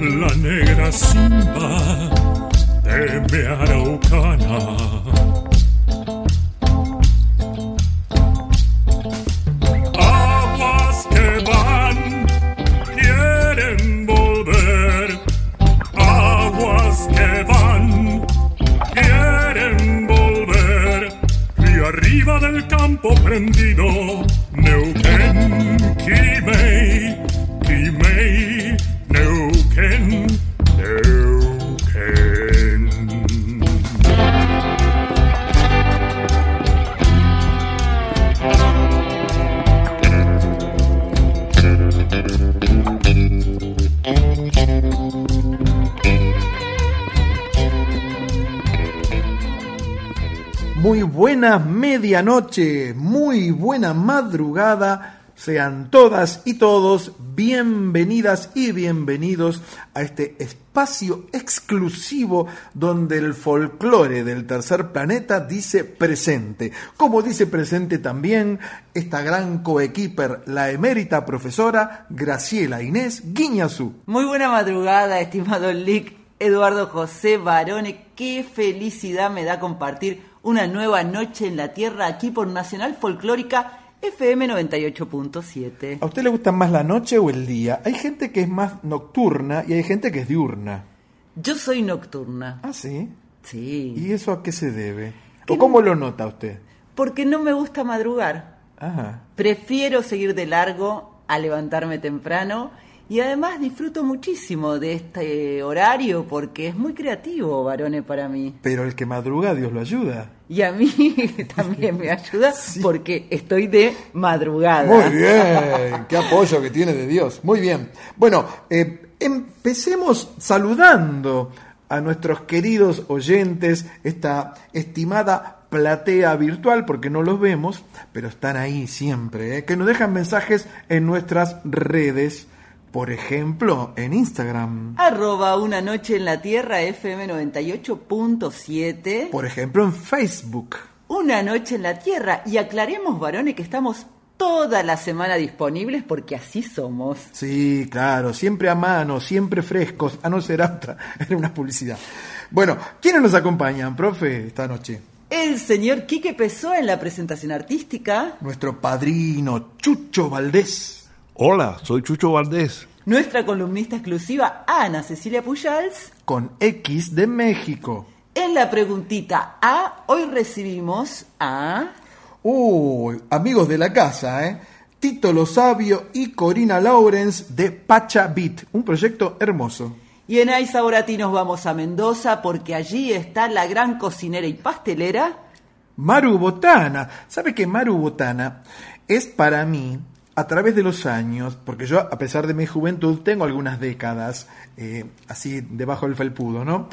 la negra simba de mi araucana. Muy buena medianoche, muy buena madrugada. Sean todas y todos bienvenidas y bienvenidos a este espacio exclusivo donde el folclore del tercer planeta dice presente. Como dice presente también esta gran coequiper, la emérita profesora Graciela Inés Guiñazú. Muy buena madrugada, estimado Lick Eduardo José Barone. Qué felicidad me da compartir una nueva noche en la Tierra aquí por Nacional Folclórica FM 98.7. ¿A usted le gusta más la noche o el día? Hay gente que es más nocturna y hay gente que es diurna. Yo soy nocturna. ¿Ah, sí? Sí. ¿Y eso a qué se debe? ¿Qué ¿O cómo lo nota usted? Porque no me gusta madrugar. Ajá. Prefiero seguir de largo a levantarme temprano y además disfruto muchísimo de este horario porque es muy creativo, varones, para mí. Pero el que madruga, Dios lo ayuda. Y a mí también me ayuda porque estoy de madrugada. Muy bien, qué apoyo que tiene de Dios. Muy bien. Bueno, eh, empecemos saludando a nuestros queridos oyentes, esta estimada platea virtual, porque no los vemos, pero están ahí siempre, eh, que nos dejan mensajes en nuestras redes. Por ejemplo, en Instagram. Arroba una noche en la tierra FM 98.7. Por ejemplo, en Facebook. Una noche en la tierra. Y aclaremos, varones, que estamos toda la semana disponibles porque así somos. Sí, claro, siempre a mano, siempre frescos. Ah, no será otra, era una publicidad. Bueno, ¿quiénes nos acompañan, profe, esta noche? El señor Quique Pessoa en la presentación artística. Nuestro padrino Chucho Valdés. Hola, soy Chucho Valdés. Nuestra columnista exclusiva Ana Cecilia Pujals. Con X de México. En la preguntita A, hoy recibimos a... Uy, amigos de la casa, ¿eh? Tito Lo Sabio y Corina Lawrence de Pacha Beat, un proyecto hermoso. Y en Aizaurati nos vamos a Mendoza porque allí está la gran cocinera y pastelera. Maru Botana. ¿Sabe que Maru Botana es para mí, a través de los años, porque yo, a pesar de mi juventud, tengo algunas décadas eh, así debajo del felpudo, ¿no?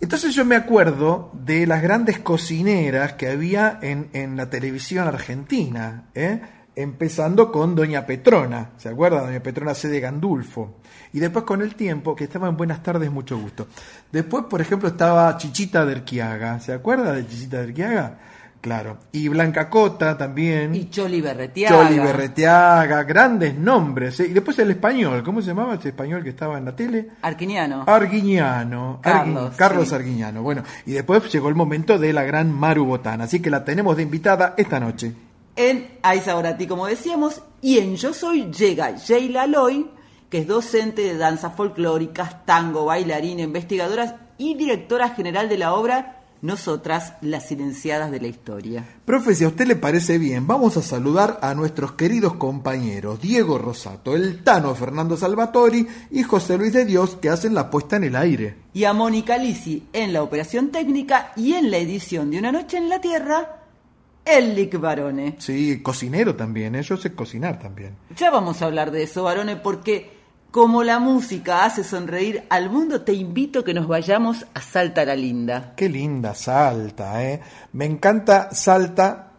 Entonces yo me acuerdo de las grandes cocineras que había en, en la televisión argentina, ¿eh? empezando con Doña Petrona, ¿se acuerda? Doña Petrona C. de Gandulfo. Y después con el tiempo, que estaba en Buenas tardes, mucho gusto. Después, por ejemplo, estaba Chichita de Erquiaga, ¿se acuerda de Chichita de Erquiaga? Claro. Y Blanca Cota también. Y Choli Berretiaga. Choli Berreteaga, grandes nombres. ¿eh? Y después el español, ¿cómo se llamaba ese español que estaba en la tele? Arquiniano. Arguiñano. Carlos, Argui- Carlos sí. Arguiñano. Bueno, y después llegó el momento de la gran Maru Botana. Así que la tenemos de invitada esta noche. En Hay Sabor a Ti, como decíamos, y en Yo Soy llega Sheila Loy, que es docente de danzas folclóricas, tango, bailarina, investigadora y directora general de la obra Nosotras, las silenciadas de la historia. Profe, si a usted le parece bien, vamos a saludar a nuestros queridos compañeros Diego Rosato, el Tano Fernando Salvatori y José Luis de Dios que hacen la puesta en el aire. Y a Mónica Lisi en la operación técnica y en la edición de Una Noche en la Tierra, el Lic Barone. Sí, cocinero también, ¿eh? yo sé cocinar también. Ya vamos a hablar de eso, Barone, porque como la música hace sonreír al mundo, te invito a que nos vayamos a Salta la Linda. Qué linda Salta, ¿eh? Me encanta Salta,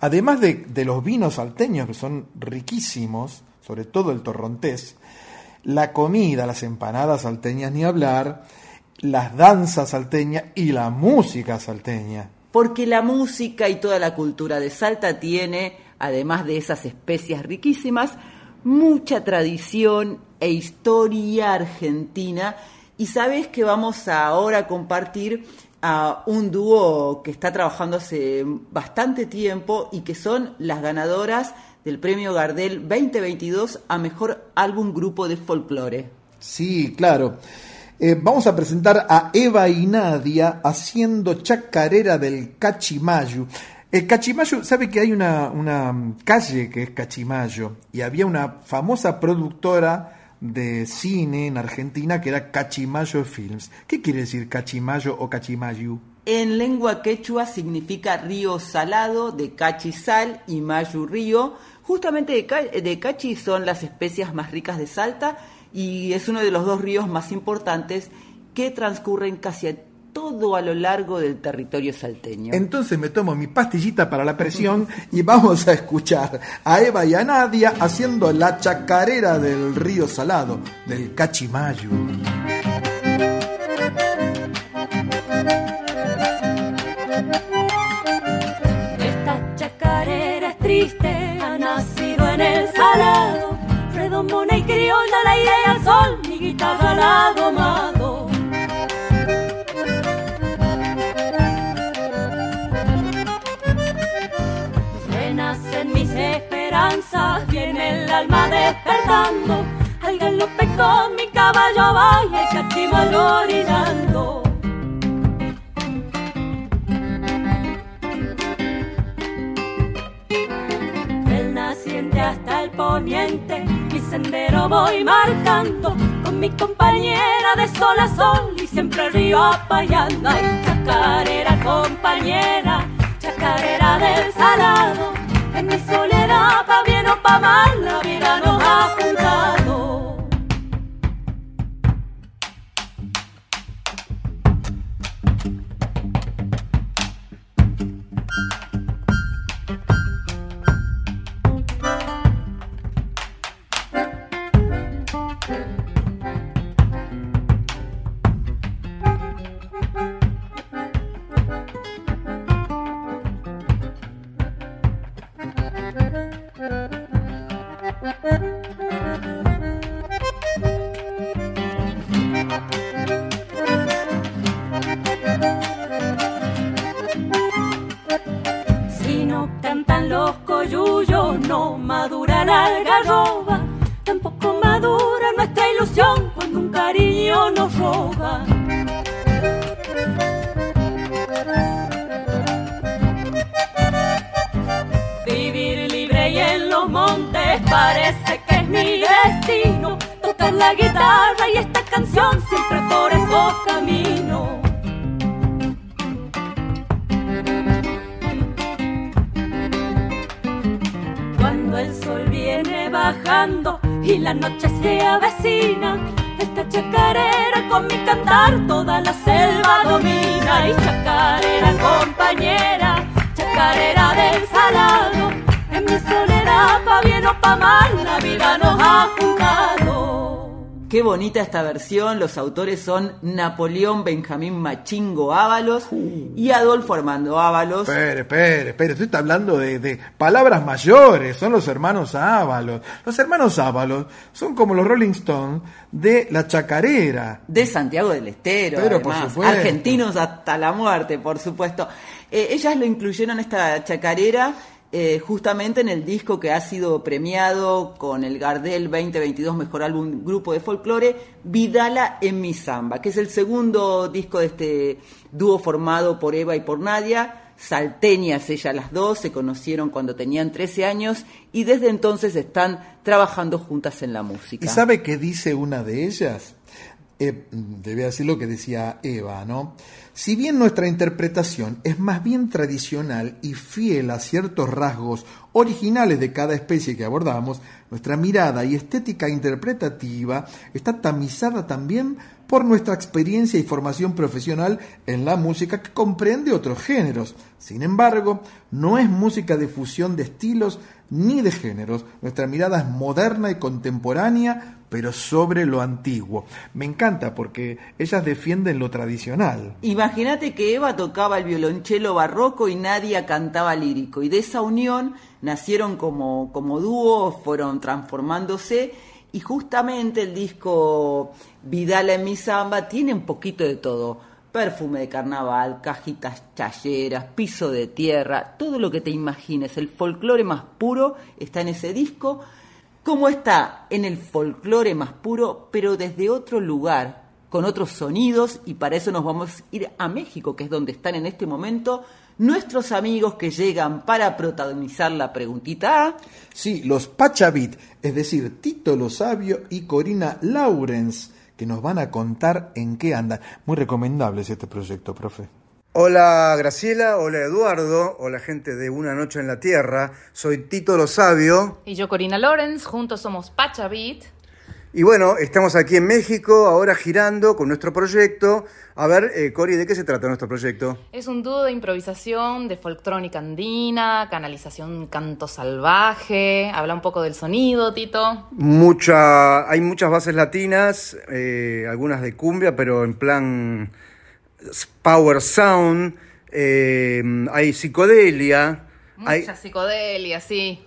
además de, de los vinos salteños que son riquísimos, sobre todo el torrontés, la comida, las empanadas salteñas ni hablar, las danzas salteñas y la música salteña. Porque la música y toda la cultura de Salta tiene, además de esas especias riquísimas, mucha tradición e historia argentina. Y sabes que vamos a ahora a compartir a un dúo que está trabajando hace bastante tiempo y que son las ganadoras del Premio Gardel 2022 a Mejor Álbum Grupo de Folclore. Sí, claro. Eh, vamos a presentar a Eva y Nadia haciendo chacarera del Cachimayo. El Cachimayo, sabe que hay una, una calle que es Cachimayo y había una famosa productora de cine en Argentina que era Cachimayo Films. ¿Qué quiere decir Cachimayo o Cachimayo? En lengua quechua significa río salado, de cachi sal y mayu río. Justamente de cachi son las especias más ricas de Salta y es uno de los dos ríos más importantes que transcurren casi a todo a lo largo del territorio salteño. Entonces me tomo mi pastillita para la presión y vamos a escuchar a Eva y a Nadia haciendo la chacarera del río Salado, del Cachimayo. Esta chacarera es triste, ha nacido en el salado, redomona y criolla al aire y al sol, mi guitarra al esperanzas, viene el alma despertando, al galope con mi caballo vaya el cachimayo orillando. Del naciente hasta el poniente, mi sendero voy marcando con mi compañera de sol a sol y siempre río apayando. Ay, chacarera compañera, chacarera del salado, en mi soledad pa' bien o pa' mal la vida nos ha juntado. Esta versión. Los autores son Napoleón Benjamín Machingo Ábalos y Adolfo Armando Ábalos. Espere, espere, espere, usted está hablando de, de palabras mayores, son los hermanos Ábalos. Los hermanos Ábalos son como los Rolling Stones de la chacarera. De Santiago del Estero, Pero, además. argentinos hasta la muerte, por supuesto. Eh, ellas lo incluyeron esta chacarera eh, justamente en el disco que ha sido premiado con el Gardel 2022 Mejor Álbum Grupo de Folclore, Vidala en mi samba, que es el segundo disco de este dúo formado por Eva y por Nadia. Salteñas ellas las dos, se conocieron cuando tenían 13 años y desde entonces están trabajando juntas en la música. ¿Y sabe qué dice una de ellas? Eh, decir lo que decía Eva, ¿no? Si bien nuestra interpretación es más bien tradicional y fiel a ciertos rasgos originales de cada especie que abordamos, nuestra mirada y estética interpretativa está tamizada también por nuestra experiencia y formación profesional en la música que comprende otros géneros. Sin embargo, no es música de fusión de estilos ni de géneros. Nuestra mirada es moderna y contemporánea, pero sobre lo antiguo. Me encanta porque ellas defienden lo tradicional. Imagínate que Eva tocaba el violonchelo barroco y Nadia cantaba lírico. Y de esa unión nacieron como, como dúo, fueron transformándose. Y justamente el disco Vidala en mi samba tiene un poquito de todo. Perfume de carnaval, cajitas chayeras, piso de tierra, todo lo que te imagines. El folclore más puro está en ese disco. Como está en el folclore más puro, pero desde otro lugar, con otros sonidos, y para eso nos vamos a ir a México, que es donde están en este momento nuestros amigos que llegan para protagonizar la preguntita. Sí, los Pachavit, es decir, Tito Lo Sabio y Corina Lawrence, que nos van a contar en qué andan. Muy recomendable es este proyecto, profe. Hola Graciela, hola Eduardo, hola gente de Una Noche en la Tierra, soy Tito Lo Sabio Y yo, Corina Lorenz, juntos somos Pachavit. Y bueno, estamos aquí en México ahora girando con nuestro proyecto. A ver, eh, Cori, ¿de qué se trata nuestro proyecto? Es un dúo de improvisación, de folctrónica andina, canalización canto salvaje. Habla un poco del sonido, Tito. Mucha, hay muchas bases latinas, eh, algunas de cumbia, pero en plan power sound, eh, hay psicodelia, hay, Mucha psicodelia, sí.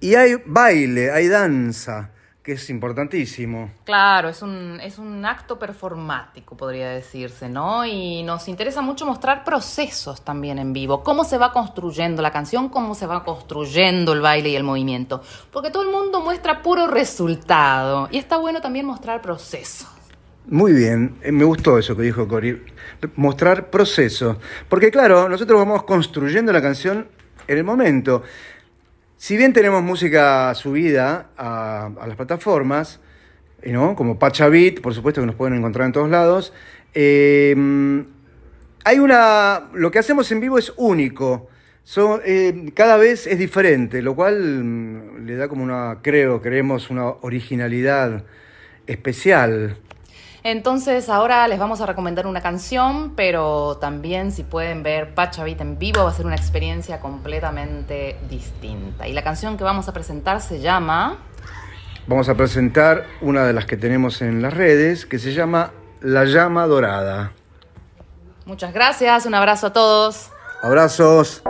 y hay baile, hay danza, que es importantísimo. Claro, es un, es un acto performático, podría decirse, ¿no? Y nos interesa mucho mostrar procesos también en vivo. Cómo se va construyendo la canción, cómo se va construyendo el baile y el movimiento. Porque todo el mundo muestra puro resultado. Y está bueno también mostrar procesos. Muy bien, eh, me gustó eso que dijo Cori, mostrar proceso. Porque claro, nosotros vamos construyendo la canción en el momento. Si bien tenemos música subida a, las plataformas, eh, ¿no? como Pachavit, por supuesto que nos pueden encontrar en todos lados, eh, hay una. Lo que hacemos en vivo es único. So- eh, cada vez es diferente, lo cual mm, le da como una, creo, creemos, una originalidad especial. Entonces ahora les vamos a recomendar una canción, pero también si pueden ver Pachavit en vivo va a ser una experiencia completamente distinta. Y la canción que vamos a presentar se llama... Vamos a presentar una de las que tenemos en las redes, que se llama La Llama Dorada. Muchas gracias, un abrazo a todos. Abrazos.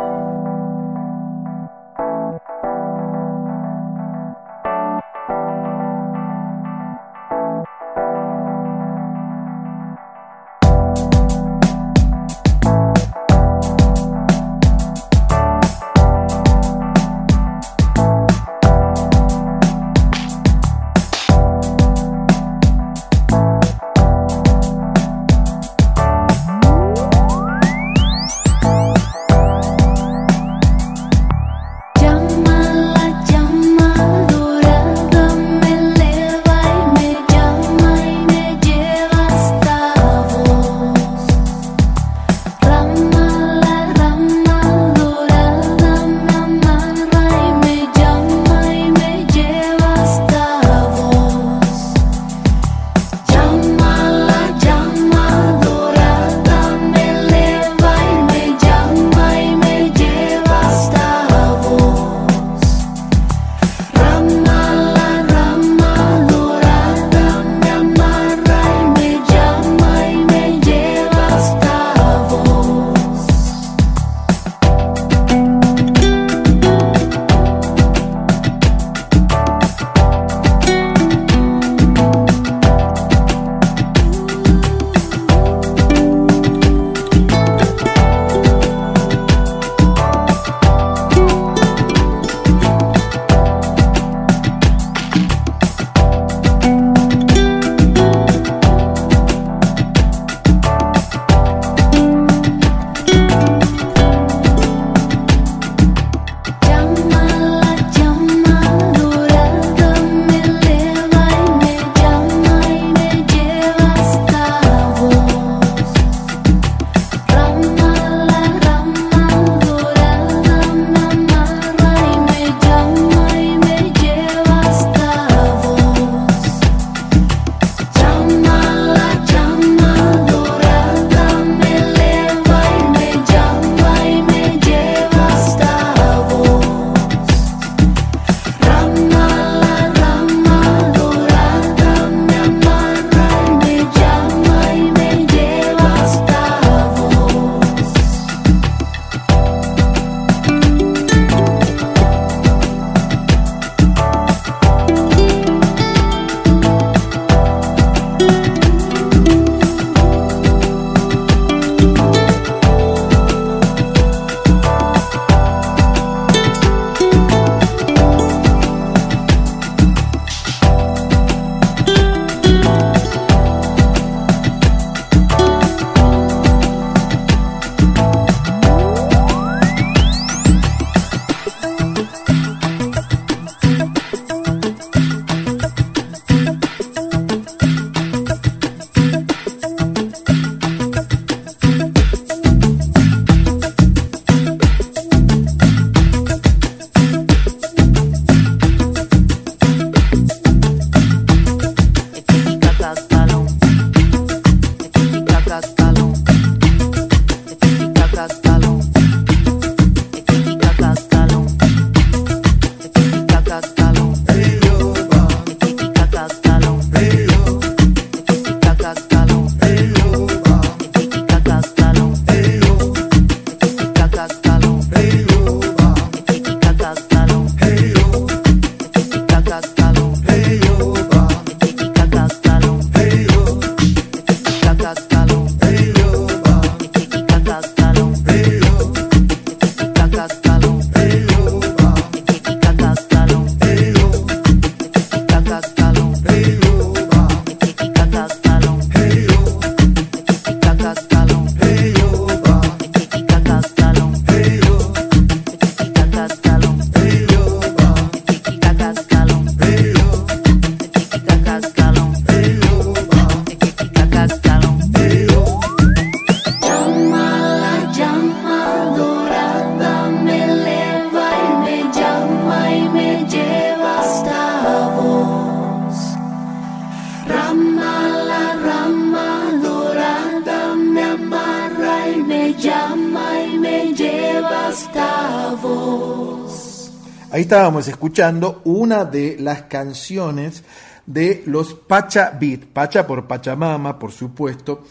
Estábamos escuchando una de las canciones de los Pacha Beat, Pacha por Pachamama, por supuesto.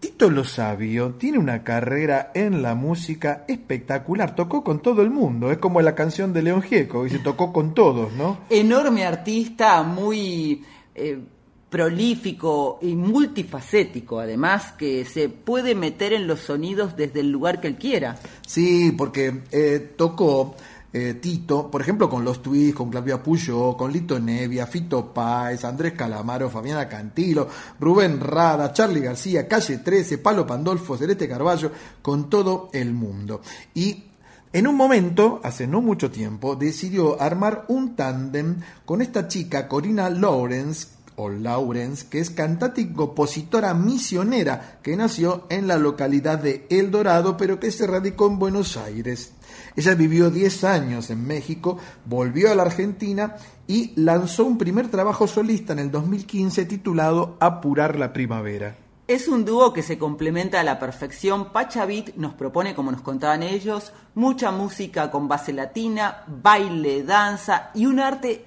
Tito Lo Sabio tiene una carrera en la música espectacular, tocó con todo el mundo, es como la canción de León Gieco, y se tocó con todos, ¿no? Enorme artista, muy eh, prolífico y multifacético, además, que se puede meter en los sonidos desde el lugar que él quiera. Sí, porque eh, tocó eh, Tito, por ejemplo, con los Twists, con Claudia Puyo, con Lito Nevia, Fito Páez, Andrés Calamaro, Fabiana Cantilo, Rubén Rada, Charlie García, Calle 13, Palo Pandolfo, Celeste Carballo, con todo el mundo. Y en un momento, hace no mucho tiempo, decidió armar un tándem con esta chica, Corina Lawrence, o Lawrence, que es cantante y compositora misionera que nació en la localidad de El Dorado, pero que se radicó en Buenos Aires. Ella vivió 10 años en México, volvió a la Argentina y lanzó un primer trabajo solista en el 2015 titulado Apurar la Primavera. Es un dúo que se complementa a la perfección. Pachavit nos propone, como nos contaban ellos, mucha música con base latina, baile, danza y un arte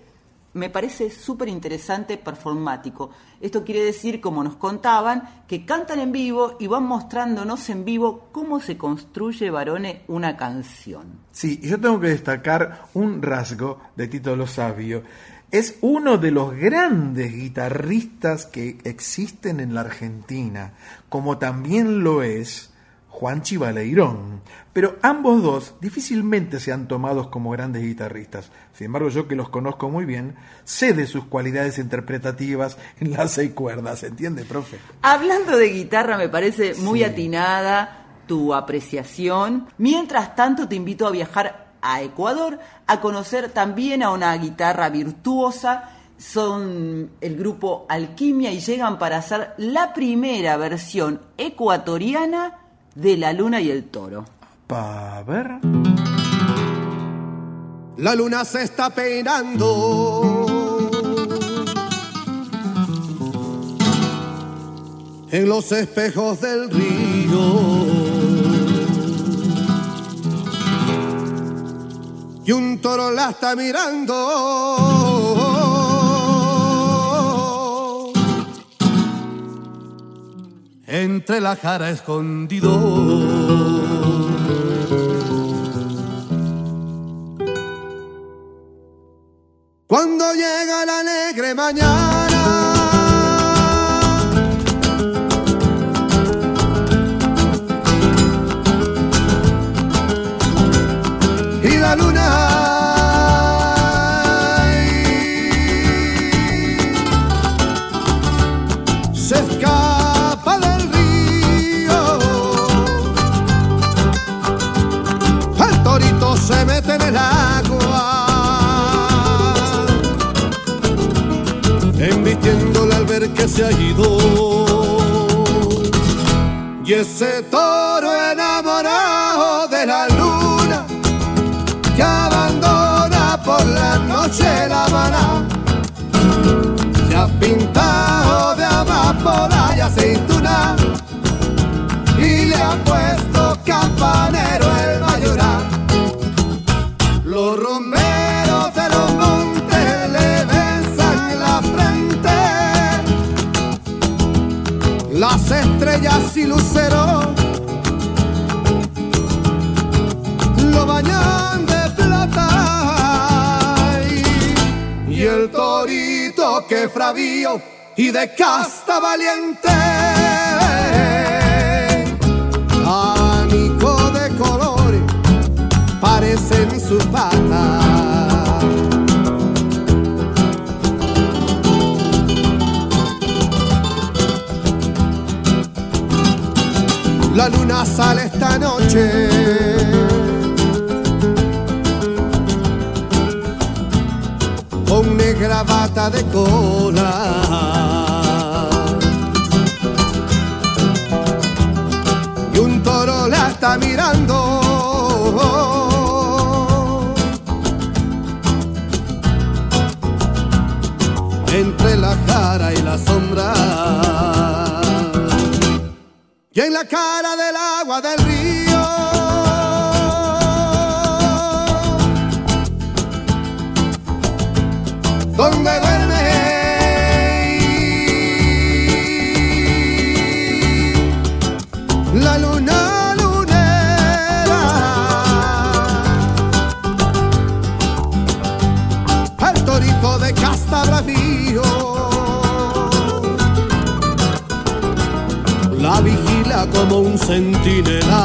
me parece súper interesante, performático. Esto quiere decir, como nos contaban, que cantan en vivo y van mostrándonos en vivo cómo se construye, varones, una canción. Sí, yo tengo que destacar un rasgo de Tito Lo Sabio. Es uno de los grandes guitarristas que existen en la Argentina, como también lo es Juan Chivaleirón. Pero ambos dos difícilmente se han tomado como grandes guitarristas. Sin embargo, yo que los conozco muy bien, sé de sus cualidades interpretativas en las seis cuerdas, ¿entiende, profe? Hablando de guitarra, me parece muy atinada tu apreciación. Mientras tanto, te invito a viajar a Ecuador a conocer también a una guitarra virtuosa. Son el grupo Alquimia y llegan para hacer la primera versión ecuatoriana de La Luna y el Toro. Pa ver. La luna se está peinando. En los espejos del río. Y un toro la está mirando. Entre la cara escondido. Cuando llega la alegre mañana. Y ese toro enamorado de la luna que abandona por la noche la Habana se ha pintado de amapola que fravío y de casta valiente. Anico de colores parecen sus patas. La luna sale esta noche. Bata de cola. Y un toro la está mirando. Entre la cara y la sombra. Y en la cara del agua del río. Como un centinela.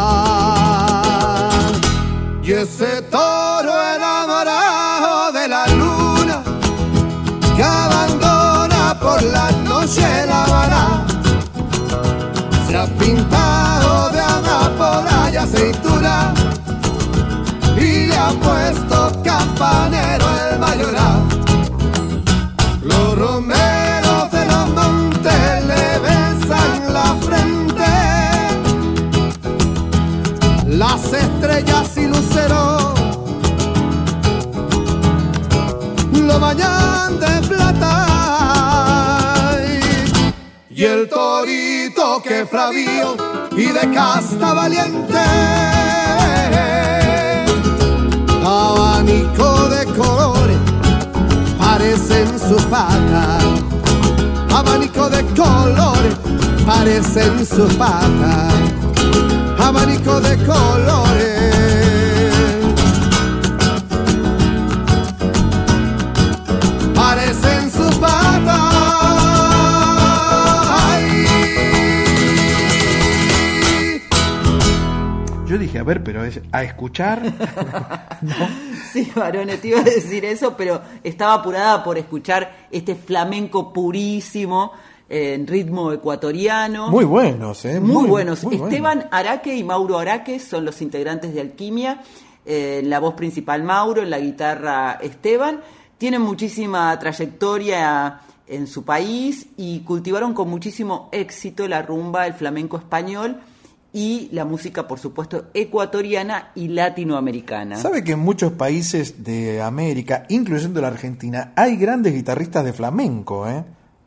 Y ese toro enamorado de la luna que abandona por la noche la vara se ha pintado de amapola y aceituna y le ha puesto las estrellas y luceros lo bañan de plata. Y el torito que fravío y de casta valiente. Abanico de colores parecen sus patas. Abanico de colores parecen sus patas abanico de colores. Parecen sus patas. Ay. Yo dije, a ver, pero es a escuchar. Sí, varones, te iba a decir eso, pero estaba apurada por escuchar este flamenco purísimo en ritmo ecuatoriano. Muy buenos, ¿eh? Muy, buenos. muy Esteban Araque y Mauro Araque son los integrantes de Alquimia. Eh, en la voz principal Mauro, en la guitarra Esteban. Tienen muchísima trayectoria en su país y cultivaron con muchísimo éxito la rumba, el flamenco español y la música, por supuesto, ecuatoriana y latinoamericana. ¿Sabe que en muchos países de América, incluyendo la Argentina, hay grandes guitarristas de flamenco, ¿eh?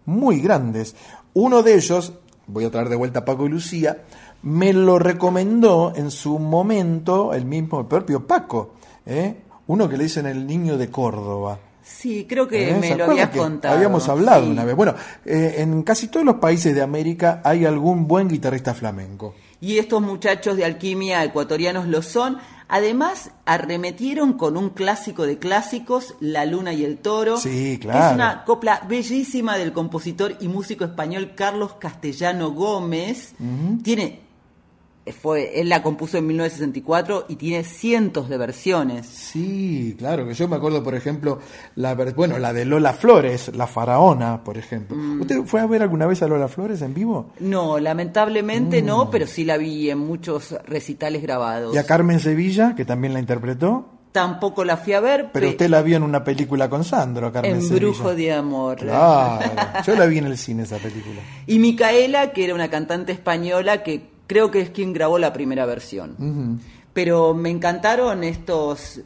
Muy grandes. Uno de ellos, voy a traer de vuelta a Paco y Lucía, me lo recomendó en su momento el mismo, el propio Paco, ¿eh? Uno que le dicen el niño de Córdoba. Sí, creo que ¿Eh? me ¿Se lo habías contado. Habíamos hablado sí. una vez. Bueno, eh, en casi todos los países de América hay algún buen guitarrista flamenco. Y estos muchachos de alquimia ecuatorianos lo son. Además, arremetieron con un clásico de clásicos, La Luna y el Toro. Sí, claro. Es una copla bellísima del compositor y músico español Carlos Castellano Gómez. Tiene, fue, él la compuso en 1964 y tiene cientos de versiones. Sí, claro, que yo me acuerdo, por ejemplo, la bueno, la de Lola Flores, la faraona, por ejemplo. Mm. ¿Usted fue a ver alguna vez a Lola Flores en vivo? No, lamentablemente Mm. no, pero sí la vi en muchos recitales grabados. Y a Carmen Sevilla, que también la interpretó, Tampoco la fui a ver, pero pe- usted la vio en una película con Sandro, Carmen en. Brujo de Amor. Claro, yo la vi en el cine esa película. Y Micaela, que era una cantante española que creo que es quien grabó la primera versión. Pero me encantaron estos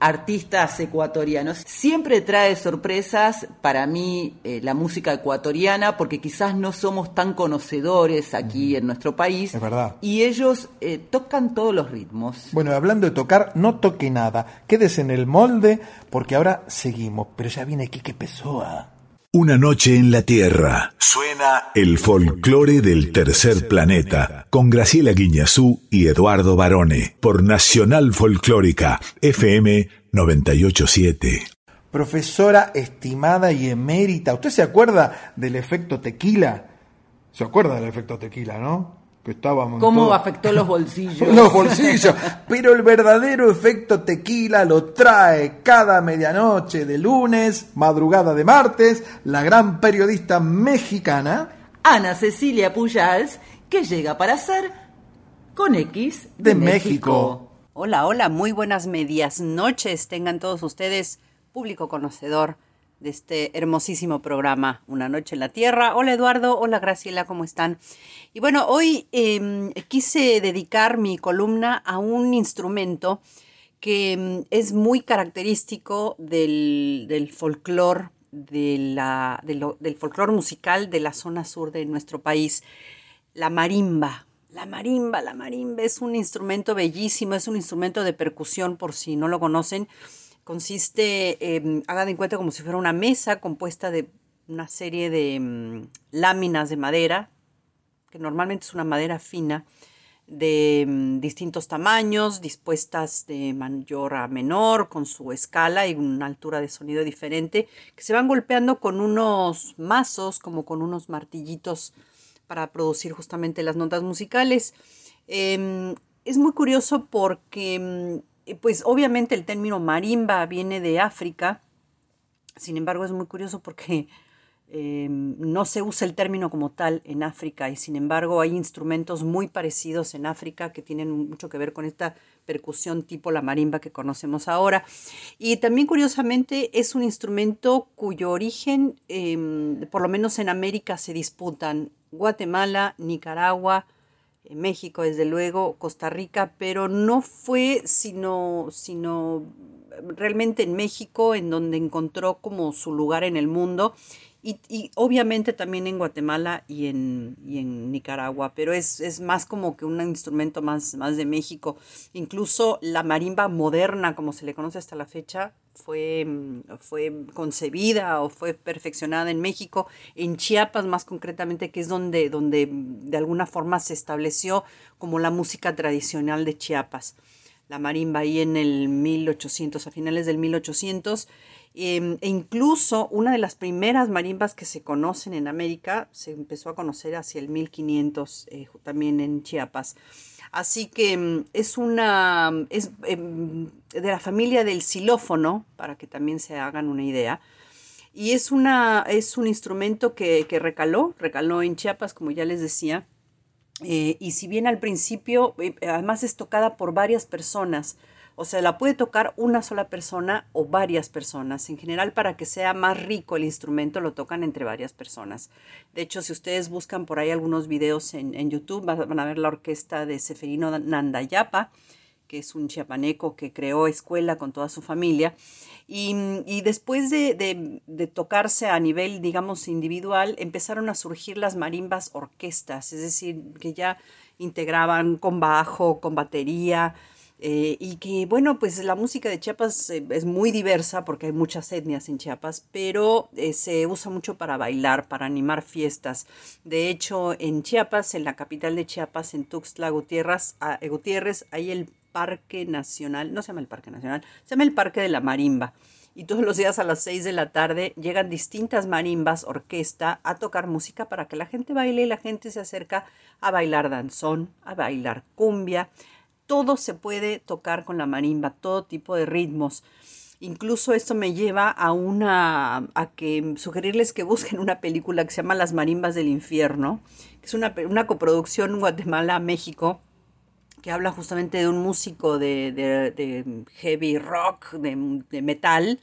artistas ecuatorianos. Siempre trae sorpresas para mí eh, la música ecuatoriana porque quizás no somos tan conocedores aquí en nuestro país. Es verdad. Y ellos eh, tocan todos los ritmos. Bueno, hablando de tocar, no toque nada. Quédese en el molde, porque ahora seguimos. Pero ya viene Quique Pessoa. Una noche en la Tierra. Suena el folclore del tercer planeta con Graciela Guiñazú y Eduardo Barone por Nacional Folclórica FM 987. Profesora estimada y emérita, ¿usted se acuerda del efecto tequila? ¿Se acuerda del efecto tequila, no? Que estábamos ¿Cómo todos- afectó los bolsillos? los bolsillos. Pero el verdadero efecto tequila lo trae cada medianoche de lunes, madrugada de martes, la gran periodista mexicana Ana Cecilia Pujals, que llega para ser con X de México. Hola, hola, muy buenas medias noches. Tengan todos ustedes, público conocedor de este hermosísimo programa, Una Noche en la Tierra. Hola Eduardo, hola Graciela, ¿cómo están? Y bueno, hoy eh, quise dedicar mi columna a un instrumento que mm, es muy característico del, del folclore, del folclore musical de la zona sur de nuestro país, la marimba. La marimba, la marimba es un instrumento bellísimo, es un instrumento de percusión por si no lo conocen, Consiste, eh, hagan en cuenta como si fuera una mesa compuesta de una serie de láminas de madera, que normalmente es una madera fina, de mm, distintos tamaños, dispuestas de mayor a menor, con su escala y una altura de sonido diferente, que se van golpeando con unos mazos, como con unos martillitos para producir justamente las notas musicales. Em, es muy curioso porque, mm, pues obviamente el término marimba viene de África, sin embargo es muy curioso porque em, no se usa el término como tal en África y sin embargo hay instrumentos muy parecidos en África que tienen mucho que ver con esta percusión tipo la marimba que conocemos ahora. Y también curiosamente es un instrumento cuyo origen, em, por lo menos en América, se disputan Guatemala, Nicaragua, eh, México, desde luego, Costa Rica, pero no fue sino, sino realmente en México en donde encontró como su lugar en el mundo y, obviamente también en Guatemala y en, en Nicaragua, pero es, es, más como que un instrumento más, más de México. Incluso la marimba moderna, como se le conoce hasta la fecha, fue, fue concebida o fue perfeccionada en México, en Chiapas más concretamente, que es donde, donde de alguna forma se estableció como la música tradicional de Chiapas. La marimba ahí en el 1800, a finales del 1800 Em, e incluso una de las primeras marimbas que se conocen en América se empezó a conocer hacia el 1500, eh, también en Chiapas. Así que em, es una, es em, de la familia del xilófono, para que también se hagan una idea. Y es, una, es un instrumento que, que recaló, recaló en Chiapas, como ya les decía. Eh, y si bien al principio, eh, además es tocada por varias personas, o sea, la puede tocar una sola persona o varias personas. En general, para que sea más rico el instrumento, lo tocan entre varias personas. De hecho, si ustedes buscan por ahí algunos videos en, YouTube, van a ver la orquesta de Seferino Nandayapa, que es un chiapaneco que creó escuela con toda su familia. Y, después de, de, tocarse a nivel, digamos, individual, empezaron a surgir las marimbas orquestas, es decir, que ya integraban con bajo, con batería, eh, y que, bueno, pues la música de Chiapas eh, es muy diversa porque hay muchas etnias en Chiapas, pero eh, se usa mucho para bailar, para animar fiestas. De hecho, en Chiapas, en la capital de Chiapas, en Tuxtla Gutiérrez, ah, Gutiérrez hay el Parque Nacional, no se llama el Parque Nacional, se llama el Parque de la Marimba. Y todos los días a las 6 de la tarde llegan distintas marimbas, orquesta, a tocar música para que la gente baile y la gente se acerca a bailar danzón, a bailar cumbia, todo se puede tocar con la marimba, todo tipo de ritmos. Incluso esto me lleva a una a que sugerirles que busquen una película que se llama Las marimbas del infierno, que es una, coproducción Guatemala-México que habla justamente de un músico de, heavy rock, de, de metal,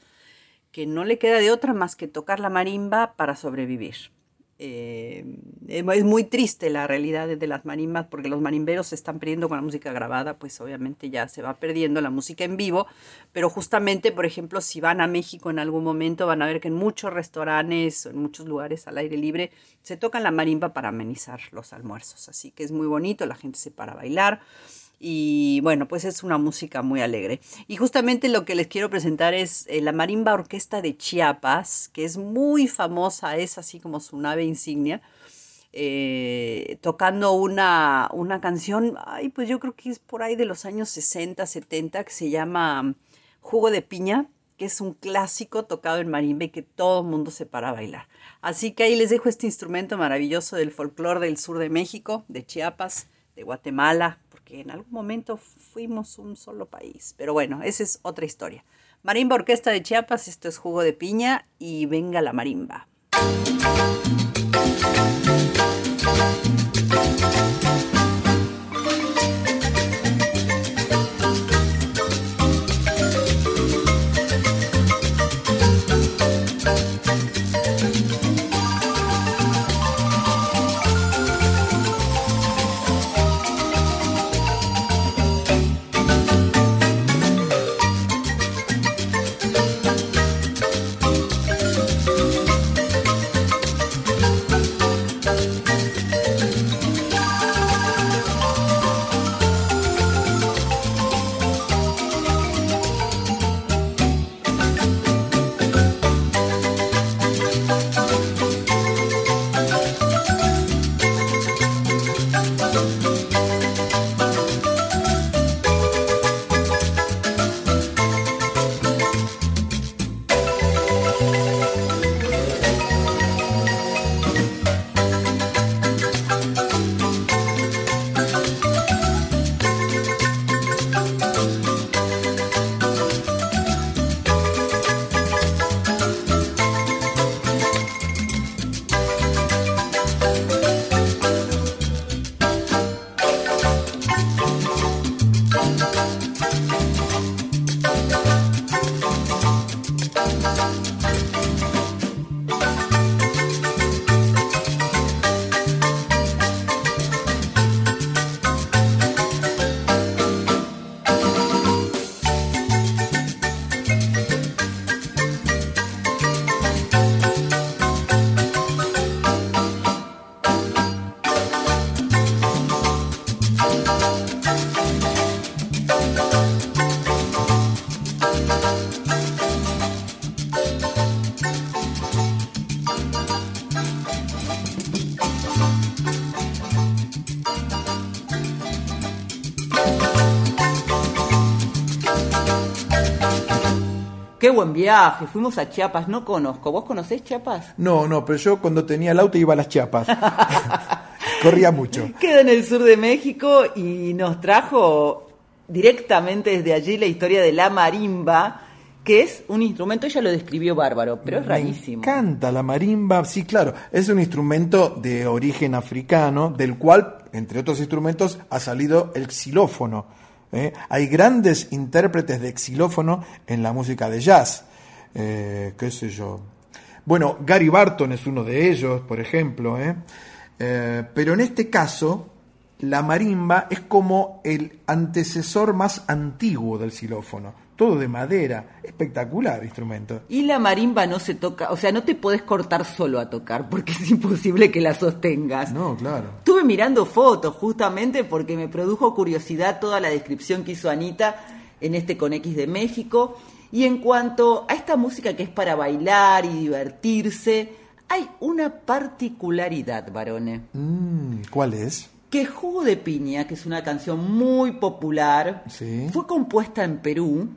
que no le queda de otra más que tocar la marimba para sobrevivir. Eh, es muy triste la realidad de las marimbas porque los marimberos se están perdiendo con la música grabada, pues obviamente ya se va perdiendo la música en vivo, pero justamente, por ejemplo, si van a México en algún momento van a ver que en muchos restaurantes, en muchos lugares al aire libre, se tocan la marimba para amenizar los almuerzos, así que es muy bonito, la gente se para a bailar. Y bueno, pues es una música muy alegre. Y justamente lo que les quiero presentar es eh, la Marimba Orquesta de Chiapas, que es muy famosa, es así como su nave insignia. Eh, tocando una, una canción, ay, pues yo creo que es por ahí de los años 60, 70, que se llama Jugo de Piña, que es un clásico tocado en marimba y que todo el mundo se para a bailar. Así que ahí les dejo este instrumento maravilloso del folclore del sur de México, de Chiapas, de Guatemala, que en algún momento fuimos un solo país. Pero bueno, esa es otra historia. Marimba Orquesta de Chiapas, esto es jugo de piña y venga la marimba. Viaje, fuimos a Chiapas, no conozco. ¿Vos conocés Chiapas? No, no, pero yo cuando tenía el auto iba a las Chiapas. Corría mucho. Queda en el sur de México y nos trajo directamente desde allí la historia de la marimba, que es un instrumento, ella lo describió bárbaro, pero es rarísimo. Me encanta la marimba, sí, claro, es un instrumento de origen africano, del cual, entre otros instrumentos, ha salido el xilófono. ¿Eh? Hay grandes intérpretes de xilófono en la música de jazz, eh, qué sé yo. Bueno, Gary Barton es uno de ellos, por ejemplo, ¿eh? pero en este caso, la marimba es como el antecesor más antiguo del xilófono. Todo de madera, espectacular instrumento. Y la marimba no se toca, o sea, no te podés cortar solo a tocar porque es imposible que la sostengas. No, claro. Estuve mirando fotos justamente porque me produjo curiosidad toda la descripción que hizo Anita en este Con X de México. Y en cuanto a esta música que es para bailar y divertirse, hay una particularidad, varones. Mm, ¿Cuál es? que Jugo de Piña, que es una canción muy popular, fue compuesta en Perú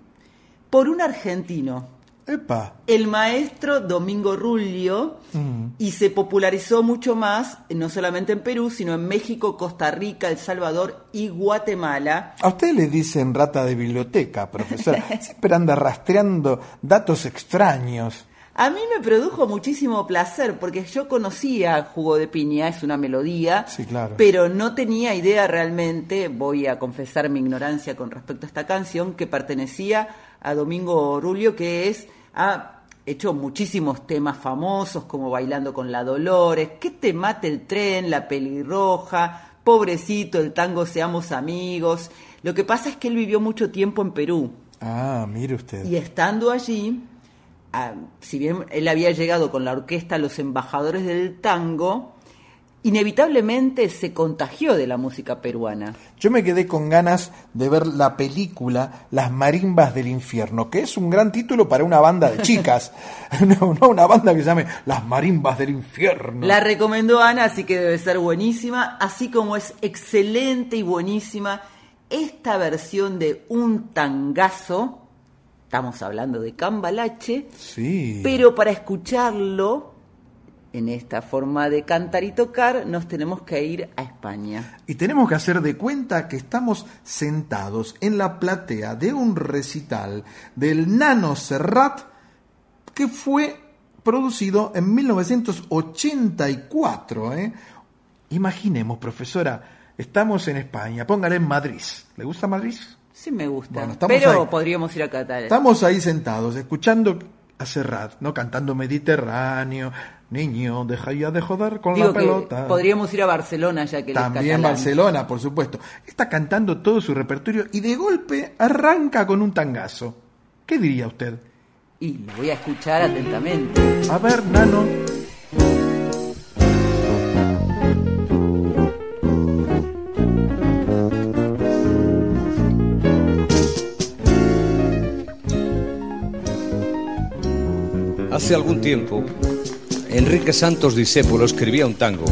por un argentino. Epa. El maestro Domingo Rulio Mm. y se popularizó mucho más, no solamente en Perú, sino en México, Costa Rica, El Salvador y Guatemala. A usted le dicen rata de biblioteca, profesora. Siempre anda rastreando datos extraños. A mí me produjo muchísimo placer porque yo conocía Jugo de Piña, es una melodía, Sí, claro. pero no tenía idea realmente, voy a confesar mi ignorancia con respecto a esta canción, que pertenecía a Domingo Rulio, que es ha hecho muchísimos temas famosos como Bailando con la Dolores, Que te mate el tren, La pelirroja, Pobrecito, el tango Seamos amigos. Lo que pasa es que él vivió mucho tiempo en Perú Ah, mire usted. y estando allí, ah, si bien él había llegado con la orquesta a los embajadores del tango, inevitablemente se contagió de la música peruana. Yo me quedé con ganas de ver la película Las Marimbas del Infierno, que es un gran título para una banda de chicas. no, no una banda que se llame Las Marimbas del Infierno. La recomendó Ana, así que debe ser buenísima, así como es excelente y buenísima esta versión de un tangazo, estamos hablando de Cambalache, Sí. pero para escucharlo en esta forma de cantar y tocar nos tenemos que ir a España. Y tenemos que hacer de cuenta que estamos sentados en la platea de un recital del Nano Serrat que fue producido en 1984. ¿eh? Imaginemos, profesora, estamos en España, póngale en Madrid. ¿Le gusta Madrid? Sí me gusta, Bueno, pero ahí. podríamos ir a Qatar. Estamos ahí sentados, escuchando a Serrat, ¿no? Cantando Mediterráneo, niño, deja ya de joder con Digo la que pelota. podríamos ir a Barcelona ya que También. Barcelona, por supuesto. Está cantando todo su repertorio y de golpe arranca con un tangazo. ¿Qué diría usted? Y lo voy a escuchar atentamente. A ver, Nano. Hace algún tiempo, Enrique Santos Discépolo escribía un tango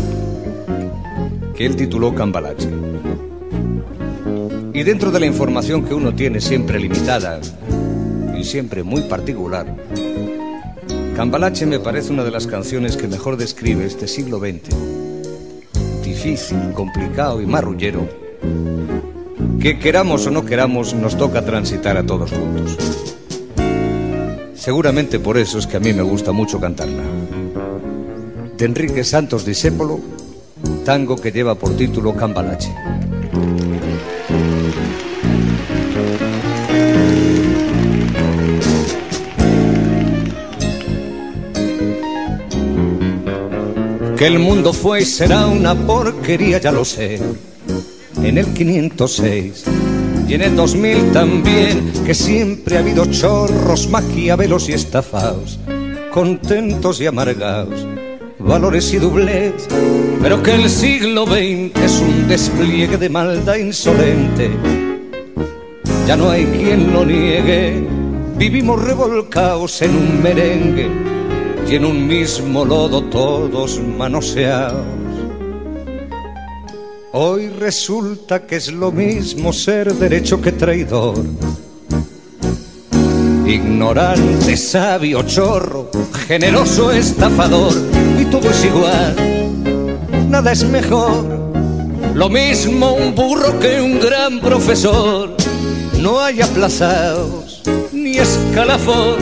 que él tituló Cambalache. Y dentro de la información que uno tiene siempre limitada y siempre muy particular, Cambalache me parece una de las canciones que mejor describe este siglo XX. Difícil, complicado y marrullero, que queramos o no queramos nos toca transitar a todos juntos. Seguramente por eso es que a mí me gusta mucho cantarla. De Enrique Santos Discépolo, tango que lleva por título Cambalache. Que el mundo fue y será una porquería, ya lo sé. En el 506 y en el 2000 también, que siempre ha habido chorros, maquiavelos y estafados, contentos y amargados, valores y doblez, pero que el siglo XX es un despliegue de maldad insolente. Ya no hay quien lo niegue, vivimos revolcados en un merengue y en un mismo lodo todos manoseados. Hoy resulta que es lo mismo ser derecho que traidor. Ignorante, sabio, chorro, generoso, estafador, y todo es igual, nada es mejor. Lo mismo un burro que un gran profesor. No hay aplazados ni escalafón.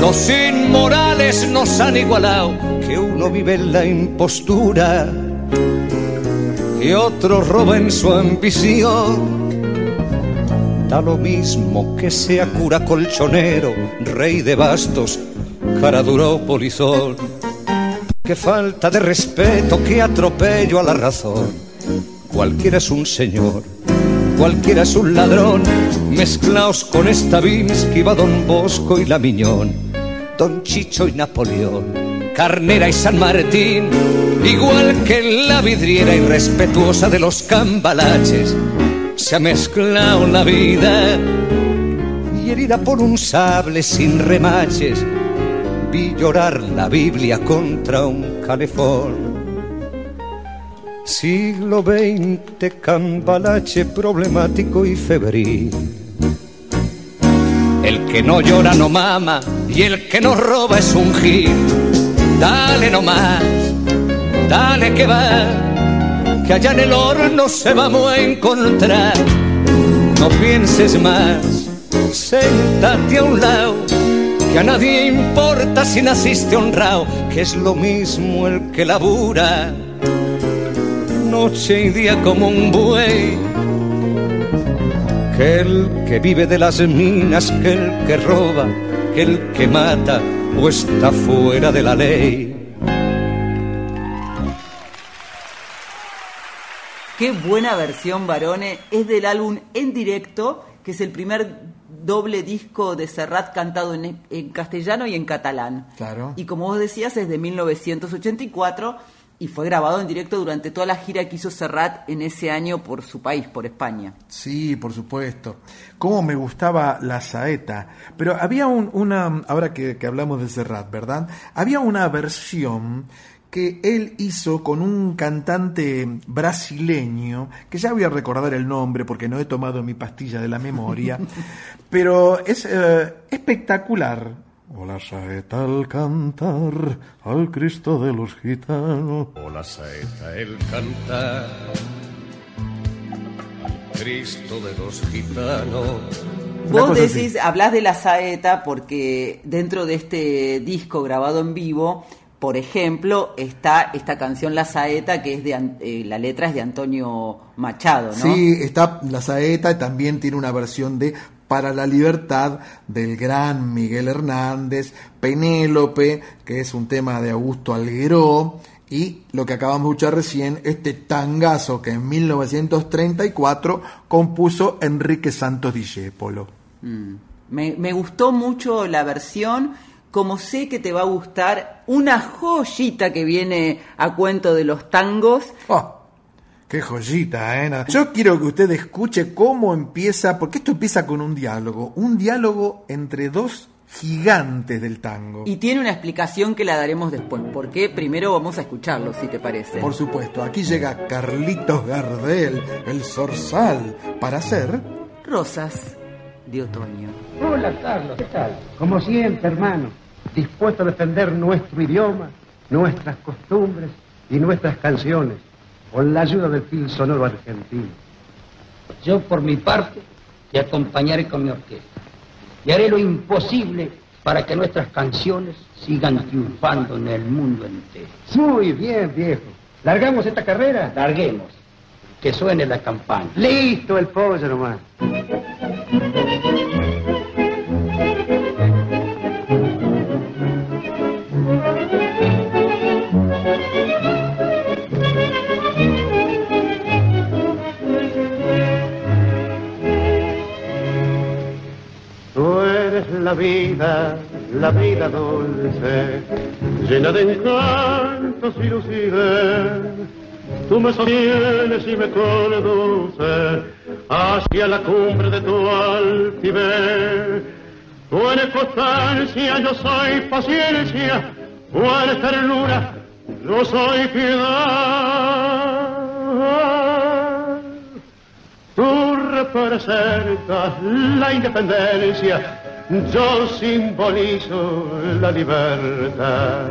Los inmorales nos han igualado, que uno vive en la impostura y otro roba en su ambición. Da lo mismo que sea cura colchonero, rey de bastos, cara duro polizón. Qué falta de respeto, qué atropello a la razón. Cualquiera es un señor, cualquiera es un ladrón. Mezclaos con esta que va Don Bosco y la Miñón, Don Chicho y Napoleón. Carnera y San Martín, igual que la vidriera irrespetuosa de los cambalaches, se ha mezclado la vida y herida por un sable sin remaches, vi llorar la Biblia contra un calefón. Siglo XX, cambalache problemático y febril. El que no llora no mama y el que no roba es un gil. Dale nomás, dale que va que allá en el horno se vamos a encontrar. No pienses más, séntate a un lado, que a nadie importa si naciste honrado, que es lo mismo el que labura, noche y día como un buey, que el que vive de las minas, que el que roba, que el que mata o está fuera de la ley. Qué buena versión, Barone. Es del álbum En Directo, que es el primer doble disco de Serrat cantado en, castellano y en catalán. Claro. Y como vos decías, es de 1984 y fue grabado en directo durante toda la gira que hizo Serrat en ese año por su país, por España. Sí, por supuesto. Cómo me gustaba la saeta. Pero había una, ahora que, que hablamos de Serrat, ¿verdad? Había una versión que él hizo con un cantante brasileño, que ya voy a recordar el nombre porque no he tomado mi pastilla de la memoria, pero es eh, espectacular. Hola saeta al cantar al Cristo de los gitanos. Hola saeta el cantar al Cristo de los gitanos. Vos decís, hablas de la saeta porque dentro de este disco grabado en vivo por ejemplo, está esta canción La Saeta, que es de eh, la letra es de Antonio Machado, ¿no? Sí, está La Saeta, también tiene una versión de Para la Libertad del gran Miguel Hernández, Penélope, que es un tema de Augusto Algueró, y lo que acabamos de escuchar recién, este tangazo que en 1934 compuso Enrique Santos Discépolo. Mm. Me, me gustó mucho la versión como sé que te va a gustar una joyita que viene a cuento de los tangos. Oh, qué joyita, ¿eh? Yo quiero que usted escuche cómo empieza, porque esto empieza con un diálogo, un diálogo entre dos gigantes del tango. Y tiene una explicación que la daremos después, porque primero vamos a escucharlo, si te parece. Por supuesto, aquí llega Carlitos Gardel, el zorzal, para hacer... Rosas de otoño. Hola Carlos, ¿qué tal? Como siempre, hermano, dispuesto a defender nuestro idioma, nuestras costumbres y nuestras canciones, con la ayuda del fil sonoro argentino. Yo, por mi parte, te acompañaré con mi orquesta y haré lo imposible para que nuestras canciones sigan triunfando en el mundo entero. Muy bien, viejo. ¿Largamos esta carrera? Larguemos. Que suene la campana. Listo el pollo nomás. Tú eres la vida, la vida dulce, llena de encantos y lucidez tú me sostienes y me conduces hacia la cumbre de tu altivez. Tú eres constancia, yo soy paciencia, tú eres ternura, yo soy piedad. Tú representas la independencia yo simbolizo la libertad.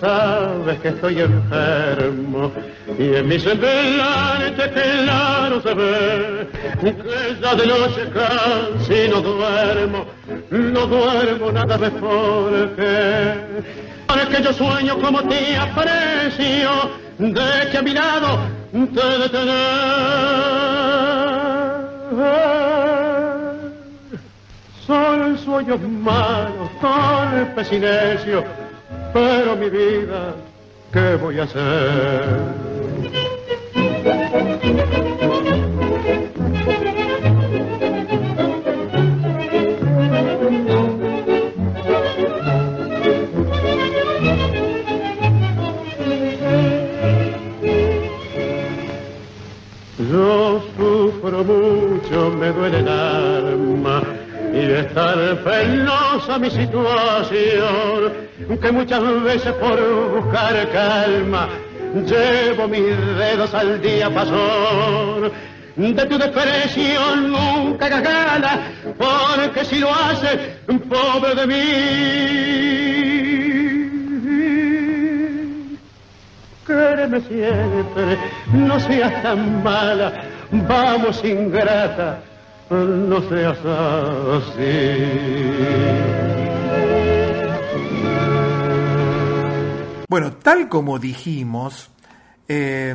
Sabes que estoy enfermo y en mi semblante claro se ve que ya de noche casi no duermo, no duermo nada mejor que que yo sueño como te aprecio, de que a te detener. Son sueños malos, torpes y necios, pero mi vida, ¿qué voy a hacer? Yo sufro mucho, me duele el alma y de estar penosa mi situación, que muchas veces por buscar calma llevo mis dedos al día pasor. De tu desprecio nunca gana, porque si lo haces, pobre de mí. Quéreme siempre, no seas tan mala, vamos ingrata, no seas así. Bueno, tal como dijimos, eh,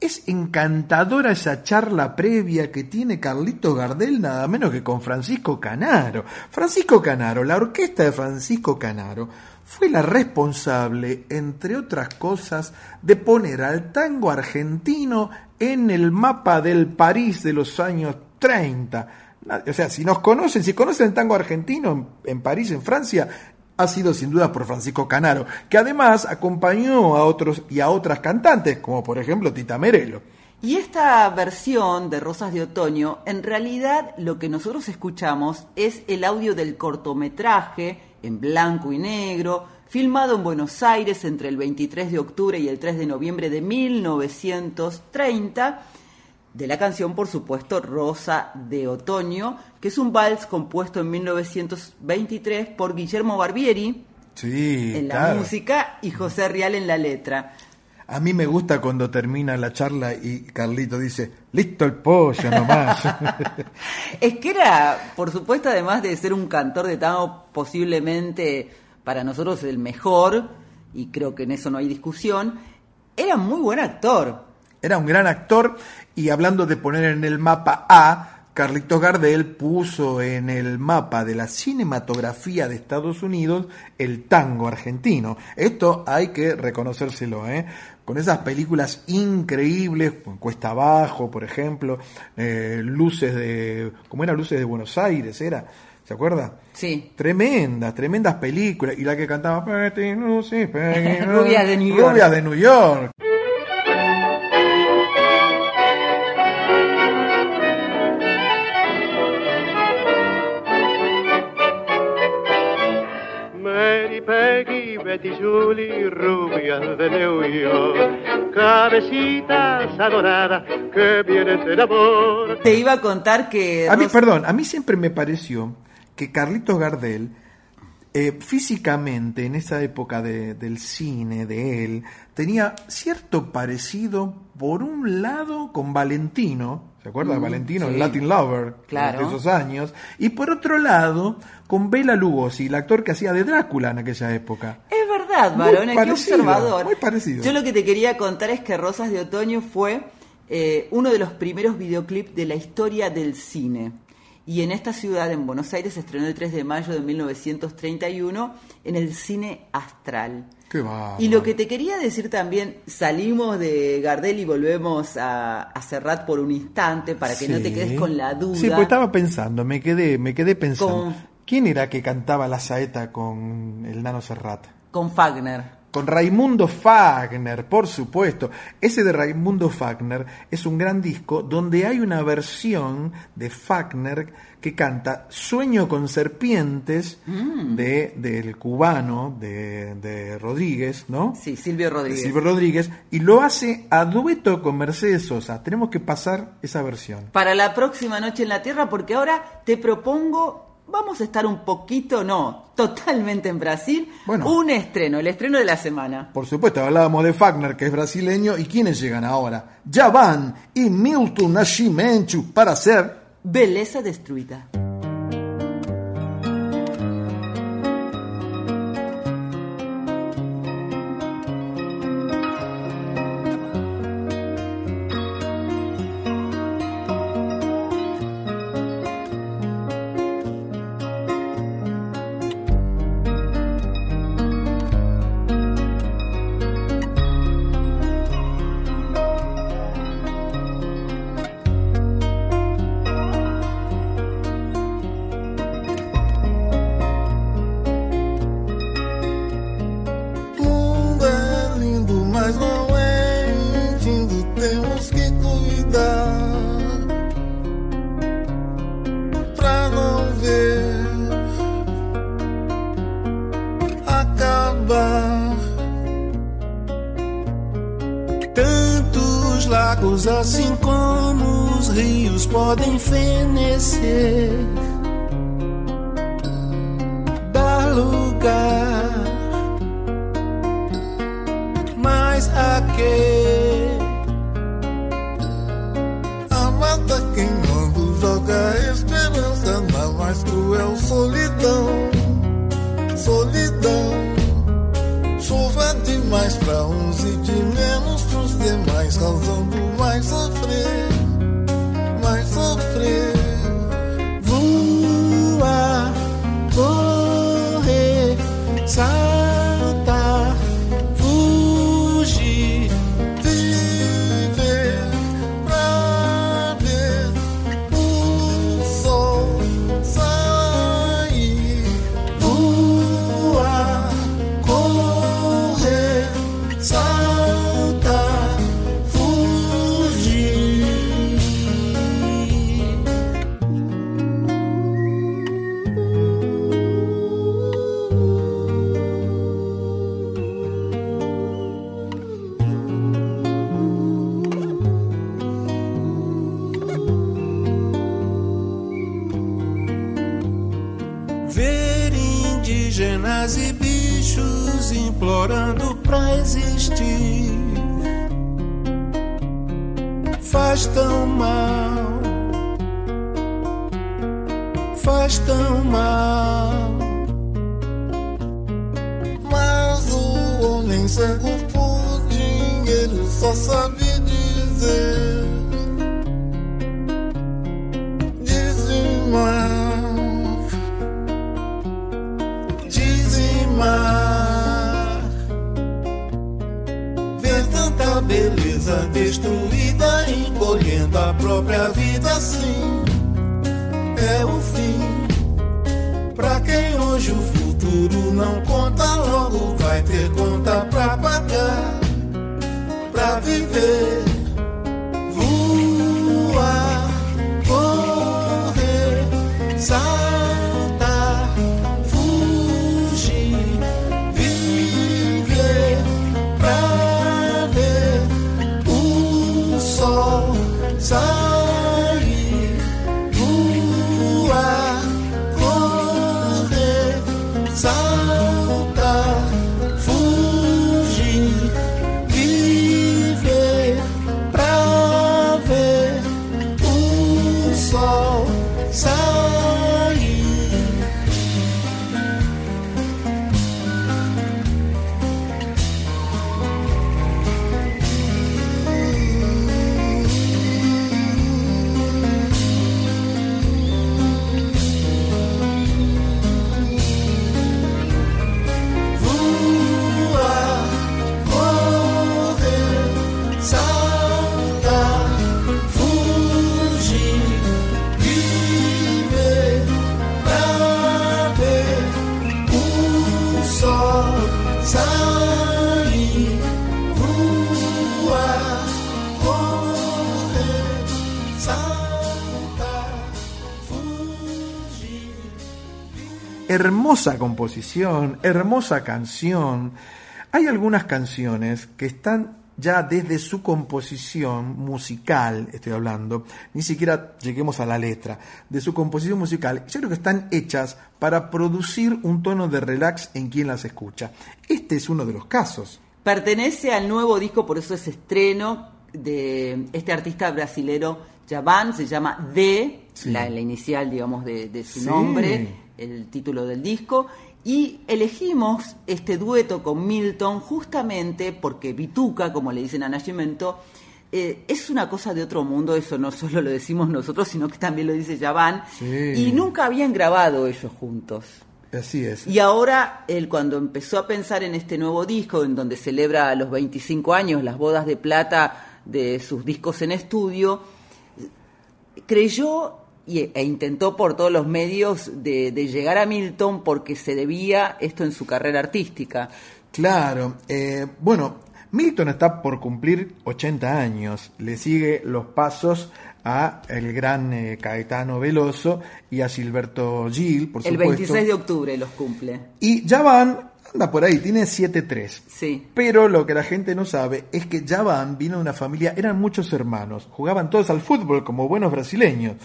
es encantadora esa charla previa que tiene Carlito Gardel nada menos que con Francisco Canaro. Francisco Canaro, la orquesta de Francisco Canaro, fue la responsable, entre otras cosas, de poner al tango argentino en el mapa del París de los años 30. O sea, si nos conocen, si conocen el tango argentino en, en París, en Francia, ha sido sin duda por Francisco Canaro, que además acompañó a otros y a otras cantantes, como por ejemplo Tita Merelo. Y esta versión de Rosas de Otoño, en realidad lo que nosotros escuchamos es el audio del cortometraje en blanco y negro, filmado en Buenos Aires entre el 23 de octubre y el 3 de noviembre de 1930, de la canción, por supuesto, Rosa de Otoño, que es un vals compuesto en 1923 por Guillermo Barbieri Sí, en la claro. música y José Rial en la letra. A mí me gusta cuando termina la charla y Carlito dice, listo el pollo nomás. Es que era, por supuesto, además de ser un cantor de tango posiblemente para nosotros el mejor, y creo que en eso no hay discusión, era muy buen actor. Era un gran actor y hablando de poner en el mapa A, Carlitos Gardel puso en el mapa de la cinematografía de Estados Unidos el tango argentino. Esto hay que reconocérselo, ¿eh? Con esas películas increíbles, Cuesta Abajo, por ejemplo, eh, Luces de... ¿Cómo era? Luces de Buenos Aires, ¿era? ¿Se acuerda? Sí. Tremendas, tremendas películas. Y la que cantaba... Rubias de New York. Rubias de New York. Peggy, Betty, Julie, rubias de New York, cabecitas adoradas que vienen del amor. Te iba a contar que... A mí, perdón, a mí siempre me pareció que Carlitos Gardel, eh, físicamente, en esa época de- del cine, de él, tenía cierto parecido, por un lado, con Valentino, ¿se acuerda? de Mm, Valentino, el. Latin Lover, Claro. de esos años, y por otro lado, con Bela Lugosi, el actor que hacía de Drácula en aquella época. Es verdad, varones, qué observador. muy parecido. Yo lo que te quería contar es que Rosas de Otoño fue eh, uno de los primeros videoclips de la historia del cine. Y en esta ciudad, en Buenos Aires, se estrenó el 3 de mayo de 1931 en el Cine Astral. Qué. Y lo que te quería decir también, salimos de Gardel y volvemos a, a Serrat por un instante para que no te quedes con la duda. Sí, pues estaba pensando, me quedé, me quedé pensando. Con- ¿Quién era que cantaba la saeta con el Nano Serrat? Con Fagner. con Raimundo Fagner, por supuesto. Ese de Raimundo Fagner es un gran disco donde hay una versión de Fagner que canta Sueño con serpientes Mm. de, del cubano de, de Rodríguez, ¿no? Sí, Silvio Rodríguez. De Silvio Rodríguez, y lo hace a dueto con Mercedes Sosa. Tenemos que pasar esa versión. Para la próxima noche en la Tierra, porque ahora te propongo, vamos a estar un poquito, no, totalmente en Brasil, un estreno, el estreno de la semana. Por supuesto, hablábamos de Fagner, que es brasileño, y ¿quiénes llegan ahora? Javan y Milton Nascimento para hacer Beleza Destruida. Faz tão mal. Mas o homem cego por dinheiro só sabe dizer dizimar, dizimar. Ver tanta beleza destruída, encolhendo a própria vida assim. É o fim. Hoje o futuro não conta, logo vai ter conta pra pagar. Pra viver, Hermosa composición, hermosa canción. Hay algunas canciones que están ya desde su composición musical, estoy hablando, ni siquiera lleguemos a la letra, de su composición musical, yo creo que están hechas para producir un tono de relax en quien las escucha. Este es uno de los casos. Pertenece al nuevo disco, por eso es estreno de este artista brasilero Javan, se llama D, la, inicial, digamos, de, su nombre, el título del disco, y elegimos este dueto con Milton justamente porque Vituca, como le dicen a Nacimiento, eh, es una cosa de otro mundo, eso no solo lo decimos nosotros, sino que también lo dice Javan, y nunca habían grabado ellos juntos. Así es. Y ahora, él cuando empezó a pensar en este nuevo disco, en donde celebra los 25 años, las bodas de plata de sus discos en estudio, creyó y, e intentó por todos los medios de, llegar a Milton porque se debía esto en su carrera artística. Claro, eh, bueno, Milton está por cumplir 80 años, le sigue los pasos a el gran eh, Caetano Veloso y a Silberto Gil, por el supuesto. El 26 de octubre los cumple. Y ya van, anda por ahí, tiene 7-3. Sí. Pero lo que la gente no sabe es que Javan vino de una familia, eran muchos hermanos, jugaban todos al fútbol como buenos brasileños.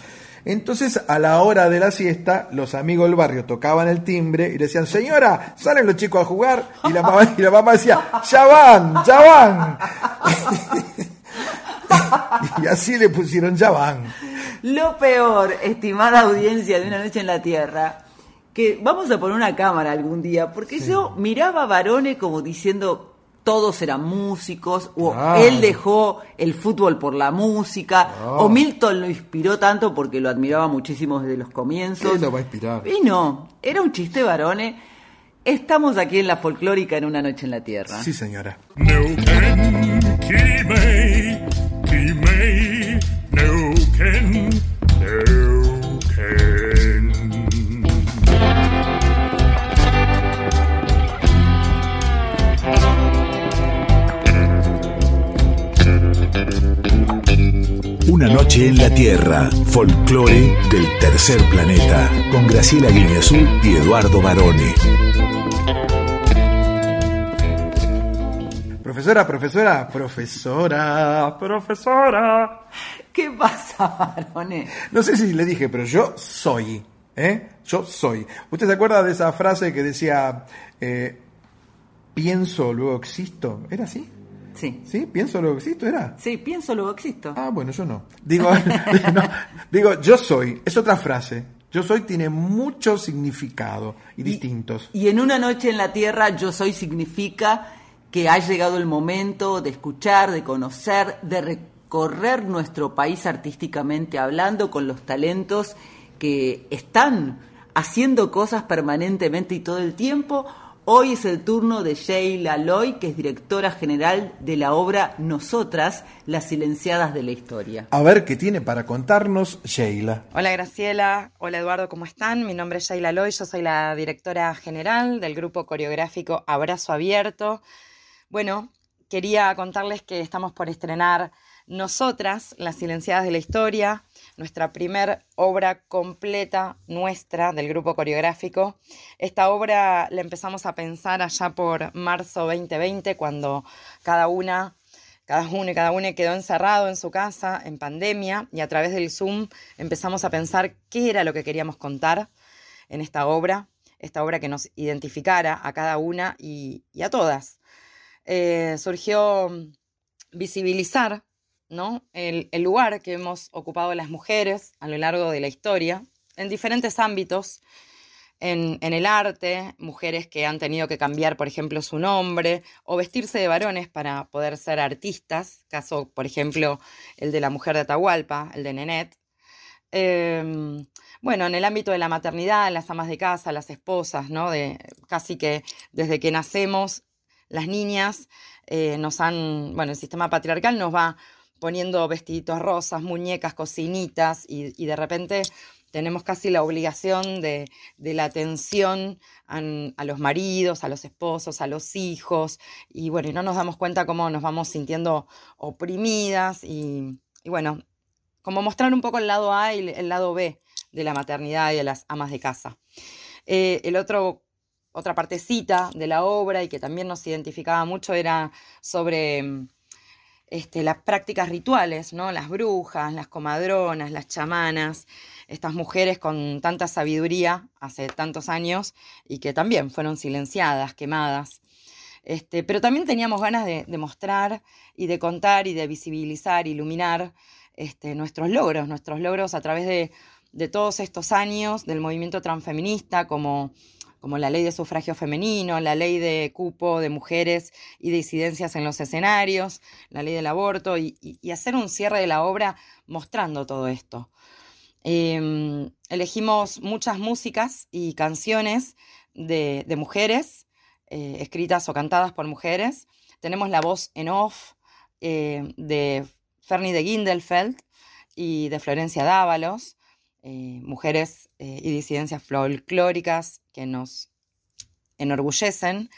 Entonces, a la hora de la siesta, los amigos del barrio tocaban el timbre y decían, señora, salen los chicos a jugar. Y la mamá, y la mamá decía, ya van, ya van. y así le pusieron ya van. Lo peor, estimada audiencia de Una Noche en la Tierra, que vamos a poner una cámara algún día, porque yo miraba a varones como diciendo, todos eran músicos, o él dejó el fútbol por la música, o Milton lo inspiró tanto porque lo admiraba muchísimo desde los comienzos. ¿Qué lo va a inspirar? Y no, era un chiste varones. Estamos aquí en la folclórica en una noche en la tierra. Sí, señora. Una noche en la Tierra, folclore del tercer planeta, con Graciela Guineazú y Eduardo Barone. Profesora, profesora, profesora, profesora. ¿Qué pasa, Barone? No sé si le dije, pero yo soy, ¿eh? Yo soy. ¿Usted se acuerda de esa frase que decía, eh, pienso, luego existo? ¿Era así? Sí. ¿Sí? ¿Pienso luego existo era? Sí, pienso luego existo. Ah, bueno, yo no. Digo, digo, yo soy, es otra frase. Yo soy tiene mucho significado y, distintos. Y en una noche en la tierra, yo soy significa que ha llegado el momento de escuchar, de conocer, de recorrer nuestro país artísticamente hablando con los talentos que están haciendo cosas permanentemente y todo el tiempo Hoy es el turno de Sheila Loy, que es directora general de la obra Nosotras, las silenciadas de la historia. A ver qué tiene para contarnos Sheila. Hola Graciela, hola Eduardo, ¿cómo están? Mi nombre es Sheila Loy, yo soy la directora general del grupo coreográfico Abrazo Abierto. Bueno, quería contarles que estamos por estrenar Nosotras, las silenciadas de la historia, nuestra primer obra completa nuestra del grupo coreográfico. Esta obra la empezamos a pensar allá por marzo 2020, cuando cada una, cada uno y cada una quedó encerrado en su casa en pandemia y a través del Zoom empezamos a pensar qué era lo que queríamos contar en esta obra, esta obra que nos identificara a cada una y, a todas. Eh, surgió visibilizar ¿no? El, lugar que hemos ocupado las mujeres a lo largo de la historia, en diferentes ámbitos, en, el arte, mujeres que han tenido que cambiar, por ejemplo, su nombre o vestirse de varones para poder ser artistas, caso, por ejemplo, el de la mujer de Atahualpa, el de Nenet. Em, bueno, en el ámbito de la maternidad, las amas de casa, las esposas, ¿no? De, casi que desde que nacemos, las niñas eh, nos han, bueno, el sistema patriarcal nos va poniendo vestiditos rosas, muñecas, cocinitas y, de repente tenemos casi la obligación de, la atención a, los maridos, a los esposos, a los hijos, y bueno, y no nos damos cuenta cómo nos vamos sintiendo oprimidas y, bueno, como mostrar un poco el lado A y el lado B de la maternidad y de las amas de casa. Eh, el otro, otra partecita de la obra y que también nos identificaba mucho era sobre este, las prácticas rituales, ¿no? Las brujas, las comadronas, las chamanas, estas mujeres con tanta sabiduría hace tantos años y que también fueron silenciadas, quemadas. Este, pero también teníamos ganas de, mostrar y de contar y de visibilizar, iluminar este, nuestros logros, nuestros logros a través de, de todos estos años del movimiento transfeminista, como como la ley de sufragio femenino, la ley de cupo de mujeres y de disidencias en los escenarios, la ley del aborto, y, hacer un cierre de la obra mostrando todo esto. Em, elegimos muchas músicas y canciones de, mujeres, eh, escritas o cantadas por mujeres. Tenemos la voz en off eh, de Fernie de Gindelfeld y de Florencia Dávalos. Eh, mujeres y disidencias folclóricas nos enorgullecen.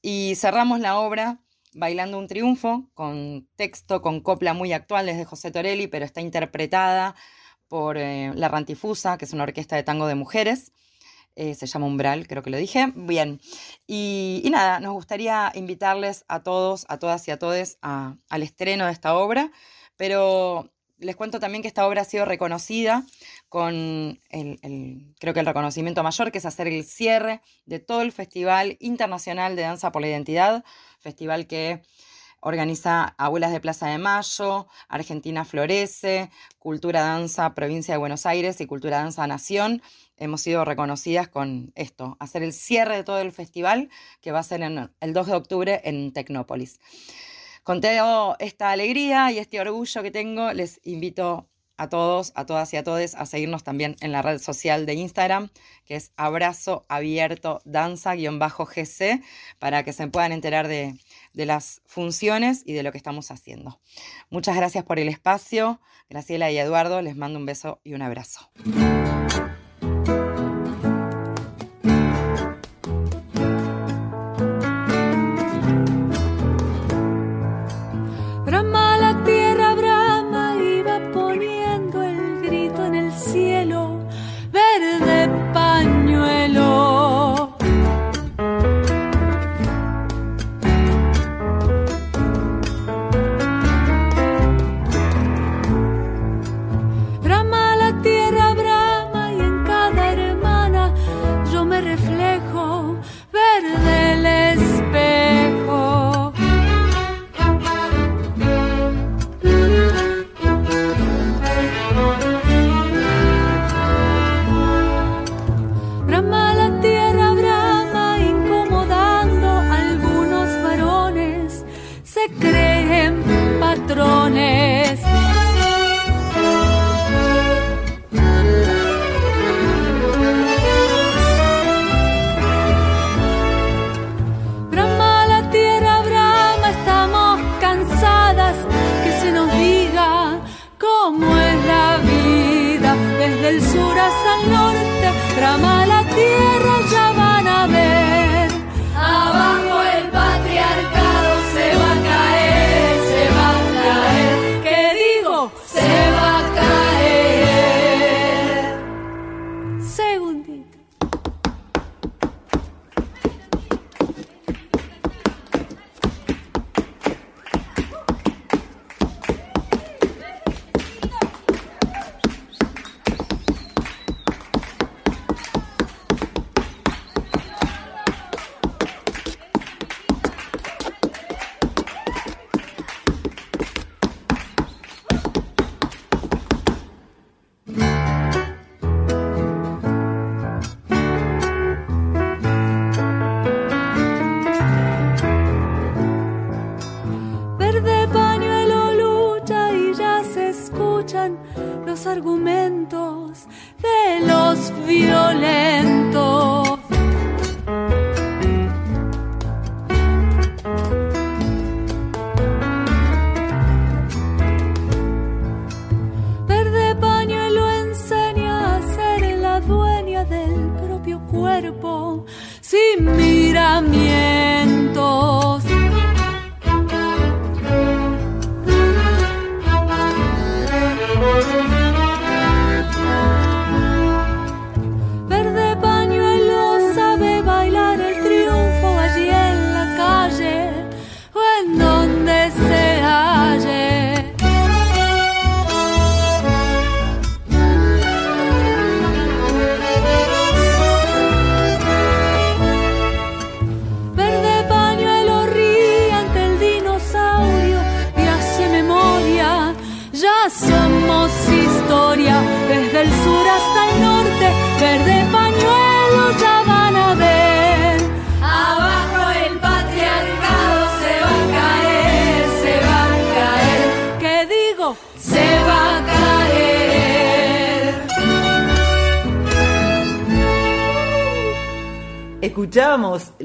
Y cerramos la obra bailando un triunfo con texto, con copla muy actual desde José Torelli, pero está interpretada por eh, La Rantifusa, que es una orquesta de tango de mujeres. se llama Umbral, creo que lo dije. Bien. Y, nada, nos gustaría invitarles a todos, a todas y a todos al estreno de esta obra, pero les cuento también que esta obra ha sido reconocida con el, creo que el reconocimiento mayor, que es hacer el cierre de todo el Festival Internacional de Danza por la Identidad, festival que organiza Abuelas de Plaza de Mayo, Argentina Florece, Cultura Danza Provincia de Buenos Aires y Cultura Danza Nación. Hemos sido reconocidas con esto, hacer el cierre de todo el festival que va a ser el 2 de octubre en Tecnópolis. Con toda esta alegría y este orgullo que tengo, les invito a todos, a todas y a todos a seguirnos también en la red social de Instagram, que es abrazo abierto danza-gc, para que se puedan enterar de, de las funciones y de lo que estamos haciendo. Muchas gracias por el espacio. Graciela y Eduardo, les mando un beso y un abrazo.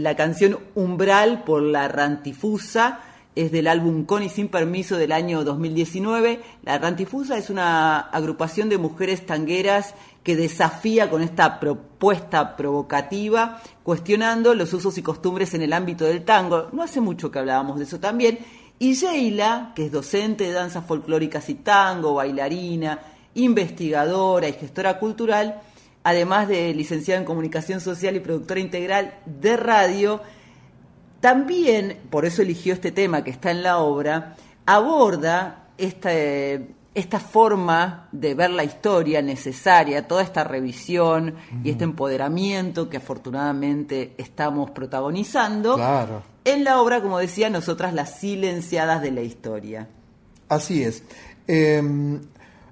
La canción Umbral por la Rantifusa, es del álbum Con y Sin Permiso del año 2019. La Rantifusa es una agrupación de mujeres tangueras que desafía con esta propuesta provocativa, cuestionando los usos y costumbres en el ámbito del tango. No hace mucho que hablábamos de eso también. Y Sheila, que es docente de danzas folclóricas y tango, bailarina, investigadora y gestora cultural, además de licenciada en comunicación social y productora integral de radio, también, por eso eligió este tema que está en la obra, aborda esta, esta forma de ver la historia necesaria, toda esta revisión y este empoderamiento que afortunadamente estamos protagonizando Claro. en la obra, como decía, nosotras las silenciadas de la historia. Así es. Eh,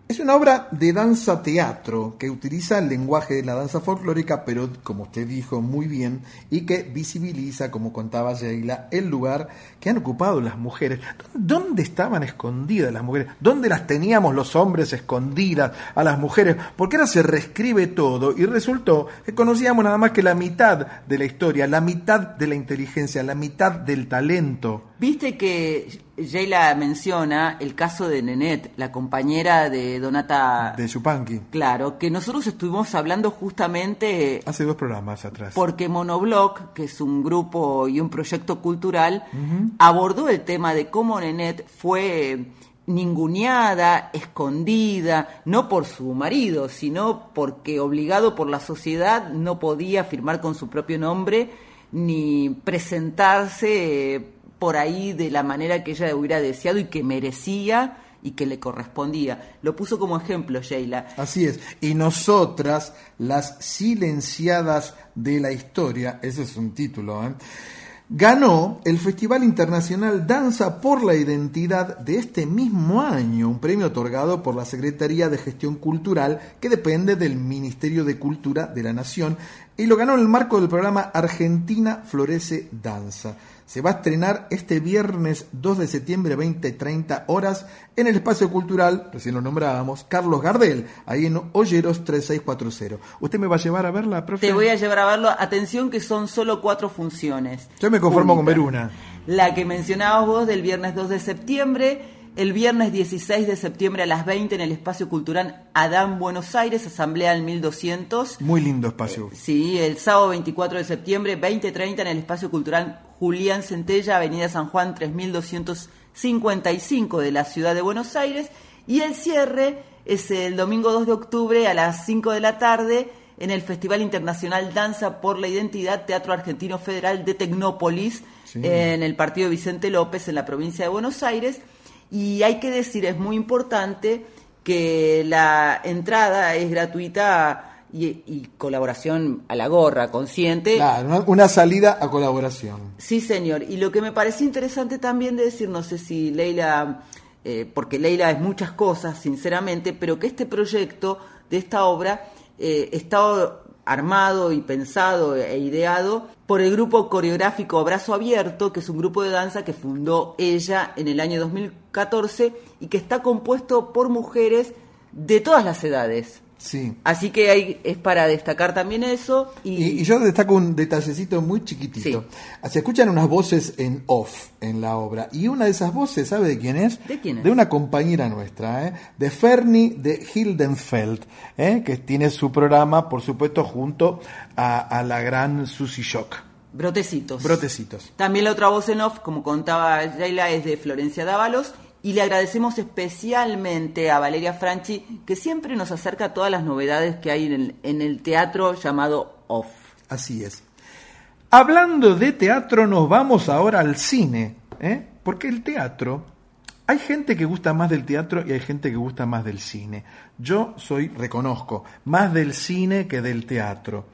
es una obra de danza teatro que utiliza el lenguaje de la danza folclórica, pero como usted dijo muy bien, y que visibiliza, como contaba Sheila, el lugar que han ocupado las mujeres. ¿Dónde estaban escondidas las mujeres? ¿Dónde las teníamos los hombres escondidas a las mujeres? Porque ahora se reescribe todo y resultó que conocíamos nada más que la mitad de la historia, la mitad de la inteligencia, la mitad del talento. Viste que Sheila menciona el caso de Nenet, la compañera de Donata. De Chupanqui. Claro, que nosotros estuvimos hablando justamente Hace dos programas atrás. porque Monoblock, que es un grupo y un proyecto cultural, abordó el tema de cómo Nenet fue ninguneada, escondida, no por su marido, sino porque obligado por la sociedad no podía firmar con su propio nombre ni presentarse eh, por ahí de la manera que ella hubiera deseado y que merecía y que le correspondía. Lo puso como ejemplo Sheila. Así es. Y nosotras, las silenciadas de la historia, ese es un título, ¿eh? ganó el Festival Internacional Danza por la Identidad de este mismo año, un premio otorgado por la Secretaría de Gestión Cultural que depende del Ministerio de Cultura de la Nación y lo ganó en el marco del programa Argentina Florece Danza. Se va a estrenar este viernes 2 de septiembre, 20-30 horas, en el espacio cultural, recién lo nombrábamos, Carlos Gardel, ahí en Olleros 3640. ¿Usted me va a llevar a verla, profe? Te voy a llevar a verlo. Atención que son solo cuatro funciones. Yo me conformo con ver una. La que mencionabas vos del viernes 2 de septiembre, el viernes 16 de septiembre a las 20 en el Espacio Cultural Adán Buenos Aires, Asamblea del 1200. Muy lindo espacio. Sí, el sábado 24 de septiembre, 20.30 en el Espacio Cultural Julián Centella, Avenida San Juan 3255 de la ciudad de Buenos Aires. Y el cierre es el domingo 2 de octubre a las 5 de la tarde en el Festival Internacional Danza por la Identidad Teatro Argentino Federal de Tecnópolis, Sí. en el partido Vicente López, en la provincia de Buenos Aires. Y hay que decir, es muy importante que la entrada es gratuita y, y colaboración a la gorra, consciente. Claro, una- salida a colaboración. Sí, señor. Y lo que me pareció interesante también de decir, no sé si Leila, eh, porque Leila es muchas cosas, sinceramente, pero que este proyecto de esta obra eh, está armado y pensado e ideado por el grupo coreográfico Abrazo Abierto, que es un grupo de danza que fundó ella en el año 2014 y que está compuesto por mujeres de todas las edades. Sí. Así que hay, es para destacar también eso. Y, Y, y yo destaco un detallecito muy chiquitito. Se escuchan unas voces en off en la obra. Y una de esas voces, ¿sabe de quién es? ¿De quién es? De una compañera nuestra, ¿eh? de Fernie de Hildenfeld, ¿eh? que tiene su programa, por supuesto, junto a, a la gran Susie Shock. Brotecitos. Brotecitos. También la otra voz en off, como contaba Yaila, es de Florencia Dávalos. Y le agradecemos especialmente a Valeria Franchi, que siempre nos acerca a todas las novedades que hay en el, en el teatro llamado Off. Así es. Hablando de teatro, nos vamos ahora al cine, ¿eh? porque el teatro, hay gente que gusta más del teatro y hay gente que gusta más del cine. Yo soy, reconozco, más del cine que del teatro.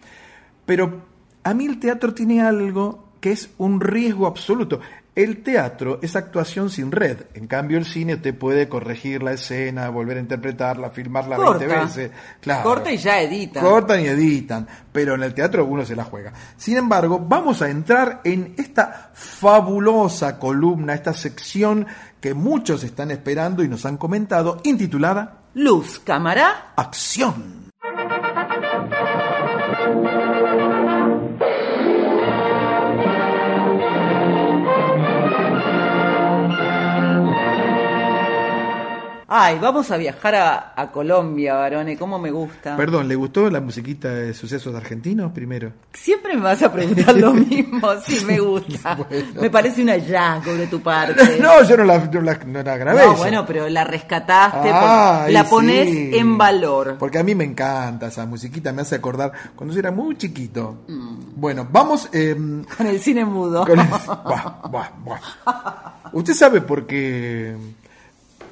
Pero a mí el teatro tiene algo que es un riesgo absoluto. El teatro es actuación sin red. En cambio, el cine te puede corregir la escena, volver a interpretarla, filmarla 20 Corta. veces. Claro. Corta y ya edita. Cortan y editan, pero en el teatro uno se la juega. Sin embargo, vamos a entrar en esta fabulosa columna, esta sección que muchos están esperando y nos han comentado, intitulada Luz, cámara, acción. Ay, vamos a viajar a, a Colombia, varones, cómo me gusta. Perdón, ¿le gustó la musiquita de sucesos argentinos primero? Siempre me vas a preguntar lo mismo, sí me gusta. Me parece un hallazgo de tu parte. No, yo no la, no la, no la grabé. No, bueno, pero la rescataste, la pones sí. en valor. Porque a mí me encanta esa musiquita, me hace acordar cuando yo era muy chiquito. Mm. Bueno, vamos... eh, Con el cine mudo. Con el- Buah, buah, buah. ¿Usted sabe por qué,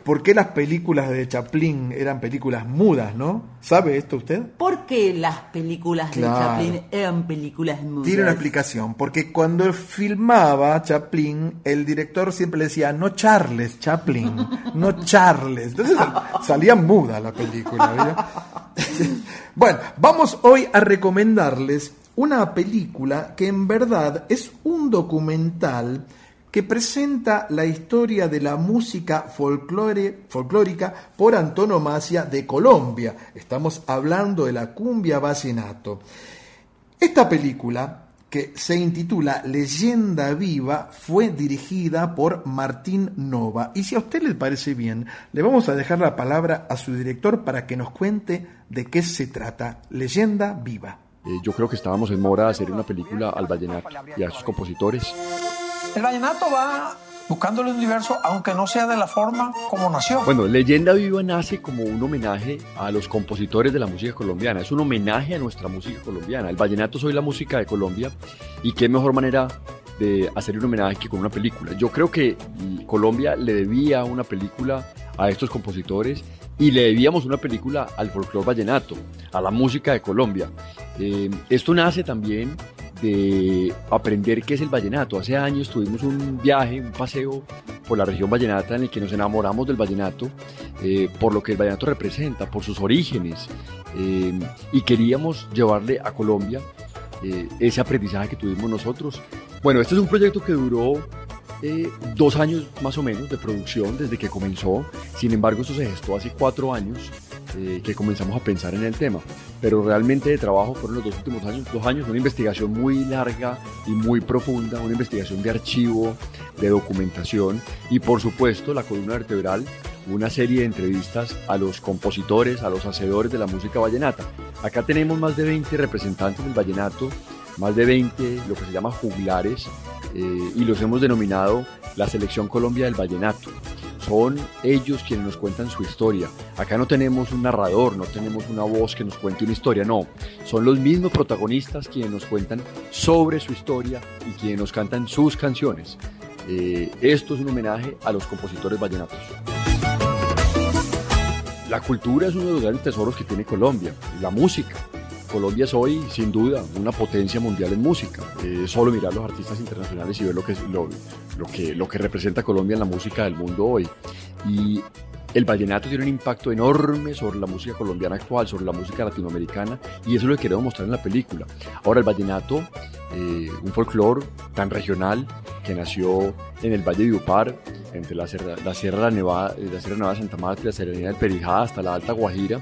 por qué las películas de Chaplin eran películas mudas, no? ¿Sabe esto usted? ¿Por qué las películas de. Chaplin eran películas mudas? Tiene una explicación, porque cuando filmaba Chaplin, el director siempre le decía, no Charles Chaplin, no Charles. Entonces sal- salía muda la película. bueno, vamos hoy a recomendarles una película que en verdad es un documental que presenta la historia de la música folclórica por antonomasia de Colombia. Estamos hablando de la cumbia vallenato. Esta película, que se intitula Leyenda Viva, fue dirigida por Martín Nova. Y si a usted le parece bien, le vamos a dejar la palabra a su director para que nos cuente de qué se trata Leyenda Viva. Eh, yo creo que estábamos en mora de hacer una película al vallenato y a sus compositores. El vallenato va buscando el universo, aunque no sea de la forma como nació. Bueno, Leyenda Viva nace como un homenaje a los compositores de la música colombiana. Es un homenaje a nuestra música colombiana. El vallenato soy la música de Colombia y qué mejor manera de hacer un homenaje que con una película. Yo creo que Colombia le debía una película a estos compositores y le debíamos una película al folclore vallenato, a la música de Colombia. Eh, esto nace también de aprender qué es el vallenato. Hace años tuvimos un viaje, un paseo por la región vallenata en el que nos enamoramos del vallenato, eh, por lo que el vallenato representa, por sus orígenes, eh, y queríamos llevarle a Colombia eh, ese aprendizaje que tuvimos nosotros. Bueno, este es un proyecto que duró eh, dos años más o menos de producción desde que comenzó. Sin embargo, esto se gestó hace cuatro años eh, que comenzamos a pensar en el tema. Pero realmente de trabajo fueron los dos últimos años, dos años, una investigación muy larga y muy profunda, una investigación de archivo, de documentación y por supuesto la columna vertebral, una serie de entrevistas a los compositores, a los hacedores de la música vallenata. Acá tenemos más de 20 representantes del vallenato, más de 20 lo que se llama juglares eh, y los hemos denominado la Selección Colombia del Vallenato. Son ellos quienes nos cuentan su historia. Acá no tenemos un narrador, no tenemos una voz que nos cuente una historia, no. Son los mismos protagonistas quienes nos cuentan sobre su historia y quienes nos cantan sus canciones. Eh, esto es un homenaje a los compositores vallenatos. La cultura es uno de los grandes tesoros que tiene Colombia, la música. Colombia es hoy, sin duda, una potencia mundial en música. Eh, solo mirar los artistas internacionales y ver lo que, lo, lo, que, lo que representa Colombia en la música del mundo hoy. Y el vallenato tiene un impacto enorme sobre la música colombiana actual, sobre la música latinoamericana, y eso es lo que queremos mostrar en la película. Ahora, el vallenato, eh, un folclore tan regional que nació en el Valle de Upar, entre la Sierra, la Sierra Nevada, la Sierra Nevada de Santa Marta y la Serranía del Perijá hasta la Alta Guajira,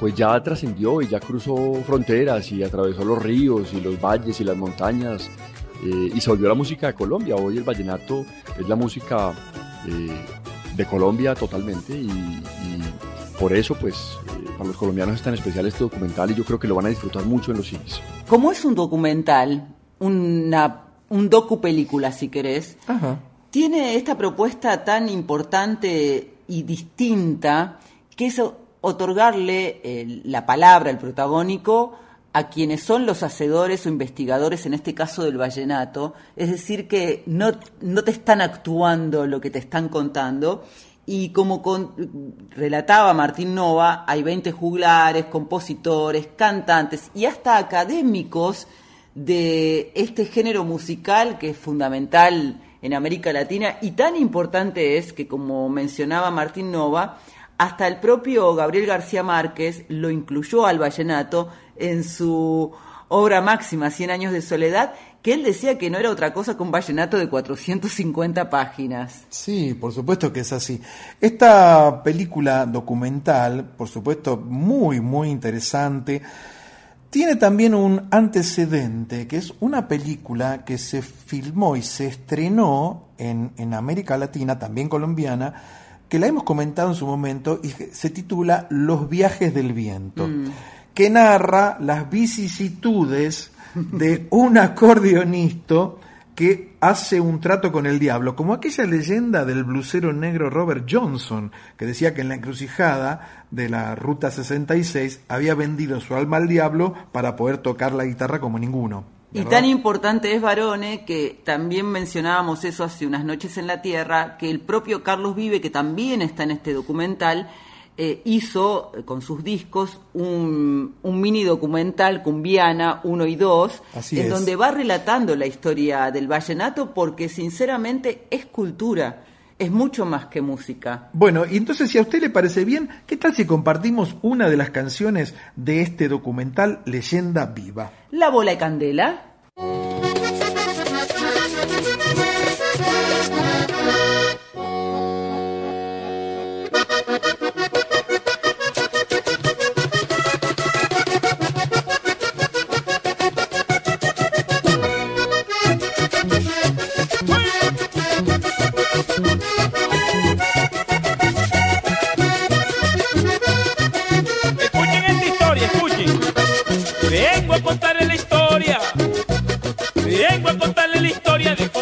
pues ya trascendió y ya cruzó fronteras y atravesó los ríos y los valles y las montañas eh, y se volvió la música de Colombia. Hoy el vallenato es la música eh, de Colombia totalmente y, y por eso pues eh, para los colombianos es tan especial este documental y yo creo que lo van a disfrutar mucho en los cines. Como es un documental, una, un docu película si querés, tiene esta propuesta tan importante y distinta que es otorgarle la palabra, el protagónico, a quienes son los hacedores o investigadores, en este caso del vallenato, es decir, que no, no te están actuando lo que te están contando. Y como relataba Martín Nova, hay 20 juglares, compositores, cantantes y hasta académicos de este género musical que es fundamental en América Latina y tan importante es que, como mencionaba Martín Nova, hasta el propio Gabriel García Márquez lo incluyó al vallenato en su obra máxima, Cien años de soledad, que él decía que no era otra cosa que un vallenato de 450 páginas. Sí, por supuesto que es así. Esta película documental, por supuesto, muy, muy interesante, tiene también un antecedente, que es una película que se filmó y se estrenó en, en América Latina, también colombiana, que la hemos comentado en su momento y se titula Los viajes del viento, Mm. que narra las vicisitudes de un acordeonista que hace un trato con el diablo, como aquella leyenda del blusero negro Robert Johnson, que decía que en la encrucijada de la Ruta 66 había vendido su alma al diablo para poder tocar la guitarra como ninguno. Y tan importante es, Varone, que también mencionábamos eso hace unas noches en la Tierra, que el propio Carlos Vive, que también está en este documental, eh, hizo eh, con sus discos un, un mini documental Cumbiana 1 y 2, Así en es. donde va relatando la historia del vallenato porque sinceramente es cultura, es mucho más que música. Bueno, y entonces si a usted le parece bien, ¿qué tal si compartimos una de las canciones de este documental Leyenda Viva? La bola de candela.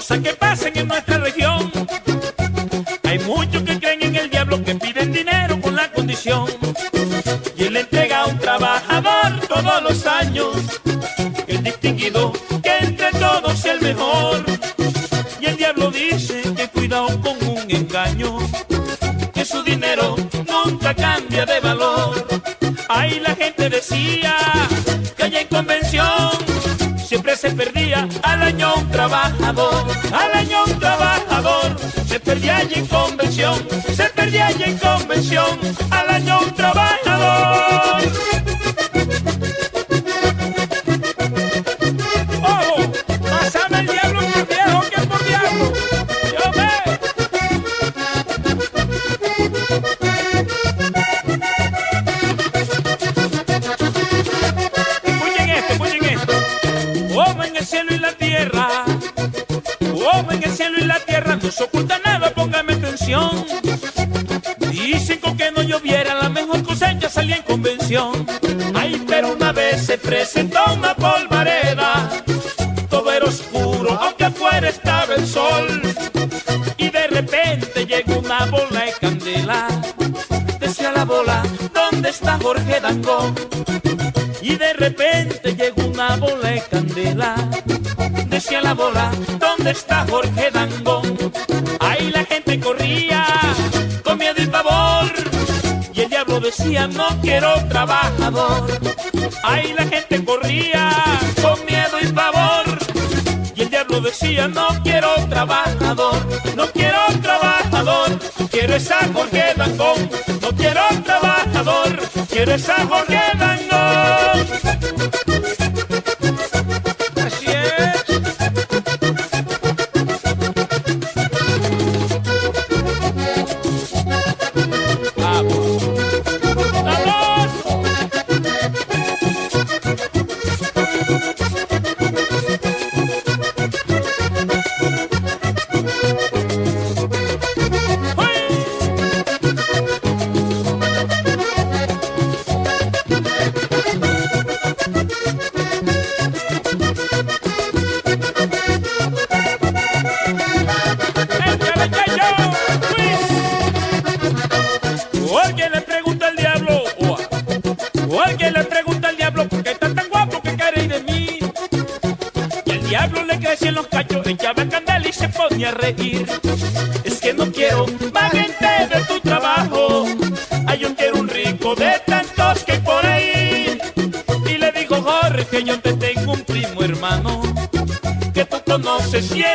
Cosas que pasan en nuestra región. Hay muchos que creen en el diablo que piden dinero con la condición. Y él le entrega a un trabajador todos los años. El distinguido que entre todos sea el mejor. Y el diablo dice que cuidado con un engaño. Que su dinero nunca cambia de valor. Ahí la gente decía al año un trabajador, al año un trabajador, se perdía allí en convención, se perdía en convención, ¿dónde está Jorge Dangón? Ahí la gente corría con miedo y pavor. Y el diablo decía, no quiero trabajador. Ahí la gente corría con miedo y pavor. Y el diablo decía, no quiero trabajador, no quiero trabajador, quiero esa Jorge Dangón, no quiero trabajador, quiero esa Jorge Dangón.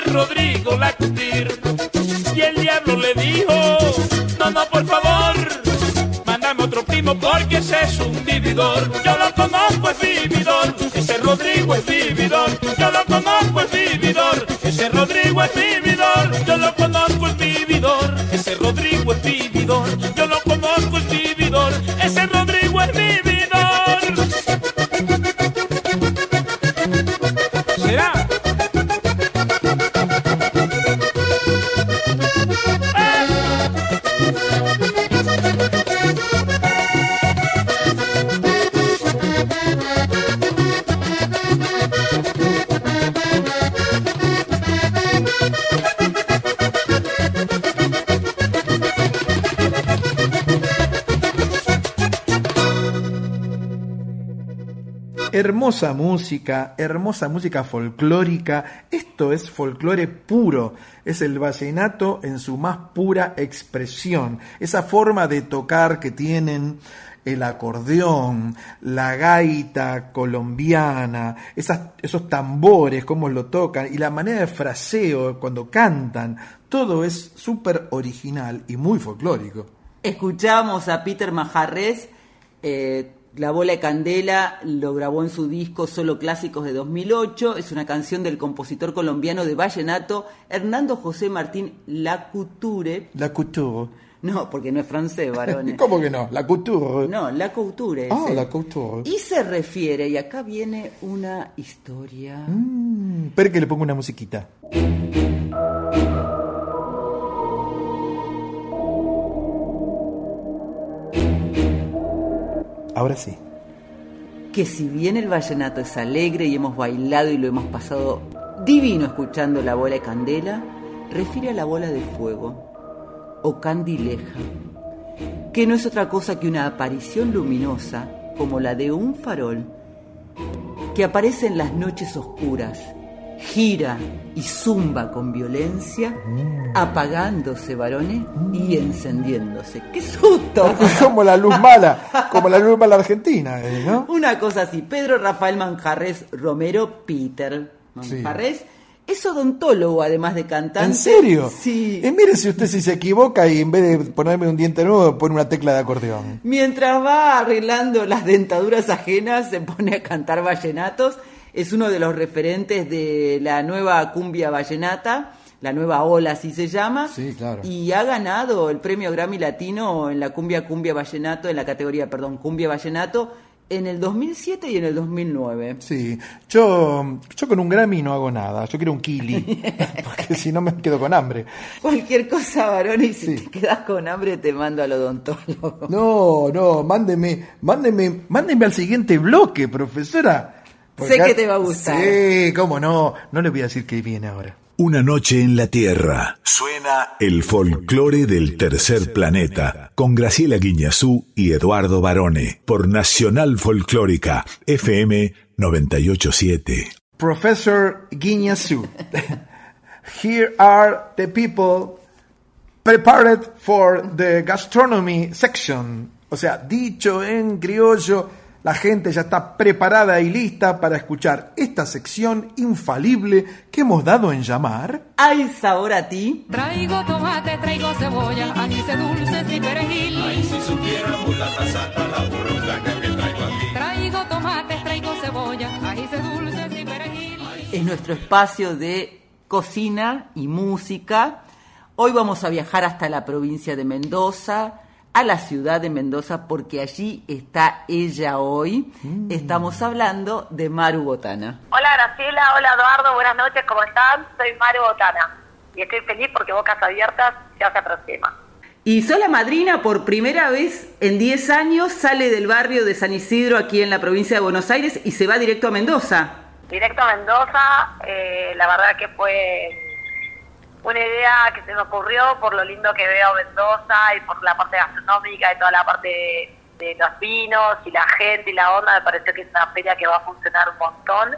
Conoces hermosa música, hermosa música folclórica. Esto es folclore puro, es el vallenato en su más pura expresión. Esa forma de tocar que tienen el acordeón, la gaita colombiana, esos tambores, cómo lo tocan, y la manera de fraseo cuando cantan, todo es súper original y muy folclórico. Escuchamos a Peter Majarres, eh, La Bola de Candela lo grabó en su disco Solo Clásicos de 2008, es una canción del compositor colombiano de Vallenato, Hernando José Martín Lacouture. Lacouture. No, porque no es francés, varones. ¿Cómo que no? La couture. No, la couture. Ah, la couture. Y se refiere, y acá viene una historia. Mm, espera que le pongo una musiquita. Ahora sí. Que si bien el vallenato es alegre y hemos bailado y lo hemos pasado divino escuchando la bola de candela, refiere a la bola de fuego o candileja, que no es otra cosa que una aparición luminosa como la de un farol que aparece en las noches oscuras, gira y zumba con violencia, apagándose varones y encendiéndose. ¡Qué susto! como la luz mala, como la luz mala argentina, eh, ¿no? Una cosa así, Pedro Rafael Manjarres Romero Peter Manjarres es odontólogo además de cantante. ¿En serio? Sí. Y mire si usted si se equivoca y en vez de ponerme un diente nuevo pone una tecla de acordeón. Mientras va arreglando las dentaduras ajenas se pone a cantar vallenatos. Es uno de los referentes de la nueva cumbia vallenata, la nueva ola así se llama. Sí, claro. Y ha ganado el premio Grammy Latino en la cumbia cumbia vallenato, en la categoría, perdón, cumbia vallenato en el 2007 y en el 2009. Sí, yo, yo con un Grammy no hago nada, yo quiero un kili, porque si no me quedo con hambre. Cualquier cosa, varón, y si te quedas con hambre te mando al odontólogo. No, no, mándeme, mándeme, mándeme al siguiente bloque, profesora. Sé que te va a gustar. Sí, cómo no, no le voy a decir que viene ahora. Una noche en la Tierra. Suena el folclore del tercer planeta con Graciela Guiñazú y Eduardo Barone por Nacional Folclórica FM 987. Professor Guiñazú. Here are the people prepared for the gastronomy section. O sea, dicho en criollo, la gente ya está preparada y lista para escuchar esta sección infalible que hemos dado en llamar. ¡Hay sabor a ti! Traigo tomate, traigo cebolla, anís dulces y perejil. Ay, si supiéramos la tasata, la burrundaca que traigo aquí. Traigo tomates, traigo cebolla, anís dulces y perejil. Es nuestro espacio de cocina y música. Hoy vamos a viajar hasta la provincia de Mendoza, a la ciudad de Mendoza, porque allí está ella hoy. Estamos hablando de Maru Botana. Hola Graciela, hola Eduardo, buenas noches, ¿cómo están? Soy Maru Botana y estoy feliz porque Bocas Abiertas ya se aproxima. Y soy la madrina por primera vez en 10 años, sale del barrio de San Isidro aquí en la provincia de Buenos Aires y se va directo a Mendoza. Directo a Mendoza, eh, la verdad que fue una idea que se me ocurrió por lo lindo que veo Mendoza y por la parte gastronómica y toda la parte de, de los vinos y la gente y la onda, me pareció que es una feria que va a funcionar un montón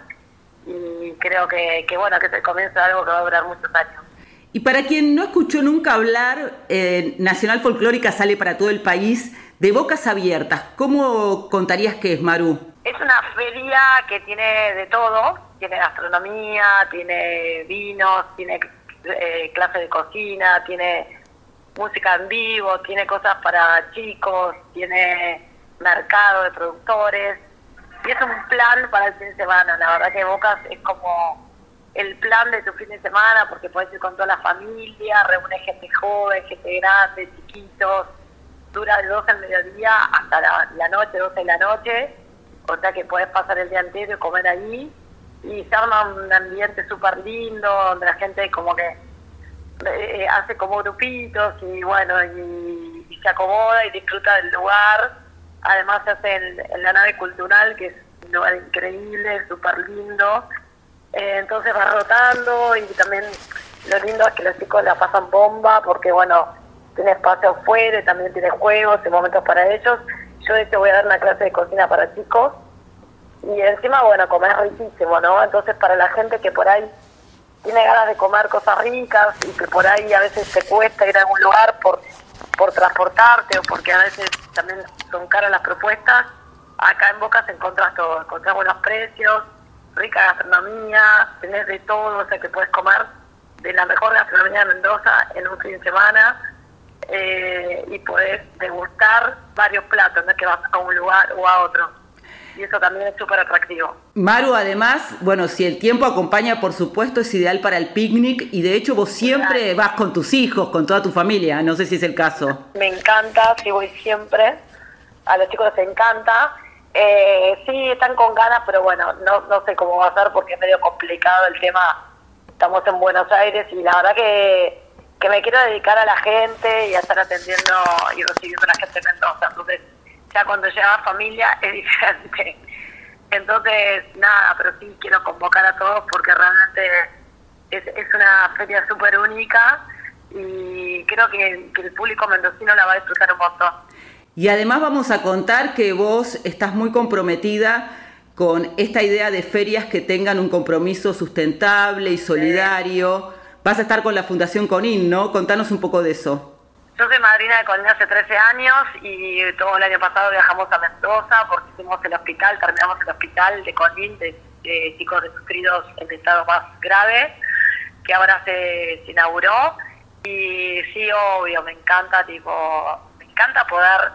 y creo que, que bueno, que es el comienzo de algo que va a durar muchos años. Y para quien no escuchó nunca hablar, eh, Nacional Folclórica sale para todo el país de bocas abiertas. ¿Cómo contarías que es, Maru? Es una feria que tiene de todo, tiene gastronomía, tiene vinos, tiene eh, clases de cocina, tiene música en vivo, tiene cosas para chicos, tiene mercado de productores. Y es un plan para el fin de semana. La verdad que Bocas es como el plan de tu fin de semana porque puedes ir con toda la familia, reúne gente joven, gente grande, chiquitos, dura de 12 al mediodía hasta la, la noche, 12 de la noche, o sea que puedes pasar el día entero y comer allí y se arma un ambiente súper lindo donde la gente como que eh, hace como grupitos y bueno y, y se acomoda y disfruta del lugar. Además se hace en, en la nave cultural que es un lugar increíble súper lindo. Eh, entonces va rotando y también lo lindo es que los chicos la pasan bomba porque bueno tiene espacio afuera también tiene juegos y momentos para ellos. Yo de hecho voy a dar una clase de cocina para chicos y encima, bueno, comer riquísimo, ¿no? Entonces, para la gente que por ahí tiene ganas de comer cosas ricas y que por ahí a veces te cuesta ir a algún lugar por, por transportarte o porque a veces también son caras las propuestas, acá en Bocas encontrás todo, encontrás buenos precios, rica gastronomía, tenés de todo, o sea que puedes comer de la mejor gastronomía de Mendoza en un fin de semana eh, y podés degustar varios platos, no es que vas a un lugar o a otro. Y eso también es súper atractivo. Maru, además, bueno, si el tiempo acompaña, por supuesto, es ideal para el picnic y de hecho vos siempre vas con tus hijos, con toda tu familia, no sé si es el caso. Me encanta, sí voy siempre, a los chicos les encanta. Eh, sí, están con ganas, pero bueno, no, no sé cómo va a ser porque es medio complicado el tema. Estamos en Buenos Aires y la verdad que, que me quiero dedicar a la gente y a estar atendiendo y recibiendo a la gente de Mendoza. Entonces, ya cuando llega familia es diferente. Entonces, nada, pero sí quiero convocar a todos porque realmente es, es una feria súper única y creo que, que el público mendocino la va a disfrutar un montón. Y además vamos a contar que vos estás muy comprometida con esta idea de ferias que tengan un compromiso sustentable y solidario. Vas a estar con la Fundación Conin, ¿no? Contanos un poco de eso. Yo soy madrina de Conin hace 13 años y todo el año pasado viajamos a Mendoza porque hicimos el hospital, terminamos el hospital de Conin de, de chicos sufridos en estado más grave, que ahora se, se inauguró. Y sí, obvio, me encanta, tipo, me encanta poder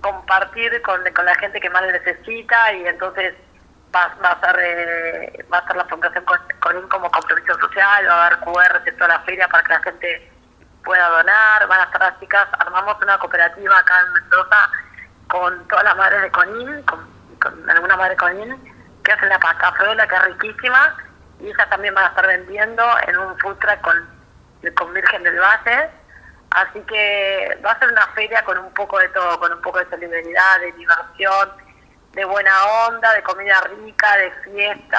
compartir con, con la gente que más necesita y entonces va, va a ser eh, va a ser la fundación con, como compromiso social, va a haber QR de toda la feria para que la gente pueda donar, van a estar las chicas, armamos una cooperativa acá en Mendoza con todas las madres de Conin, con, alguna madre Conin, que hacen la pasta frola, que es riquísima, y ellas también van a estar vendiendo en un food truck con, con Virgen del Valle, Así que va a ser una feria con un poco de todo, con un poco de solidaridad, de diversión, de buena onda, de comida rica, de fiesta,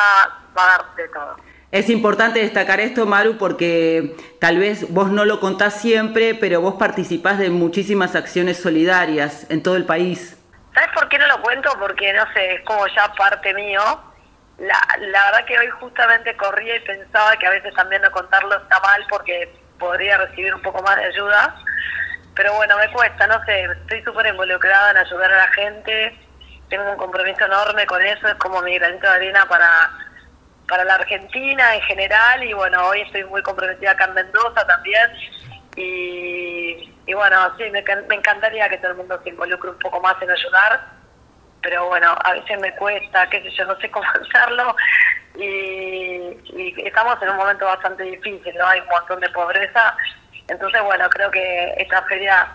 va a dar de todo. Es importante destacar esto, Maru, porque tal vez vos no lo contás siempre, pero vos participás de muchísimas acciones solidarias en todo el país. ¿Sabes por qué no lo cuento? Porque, no sé, es como ya parte mío. La, la verdad que hoy justamente corría y pensaba que a veces también no contarlo está mal porque podría recibir un poco más de ayuda. Pero bueno, me cuesta, no sé, estoy súper involucrada en ayudar a la gente, tengo un compromiso enorme con eso, es como mi granito de arena para, para la Argentina en general y bueno, hoy estoy muy comprometida acá en Mendoza también y, y bueno, sí, me, me encantaría que todo el mundo se involucre un poco más en ayudar, pero bueno, a veces me cuesta, qué sé yo, no sé cómo hacerlo y, y estamos en un momento bastante difícil, ¿no? Hay un montón de pobreza, entonces bueno, creo que esta feria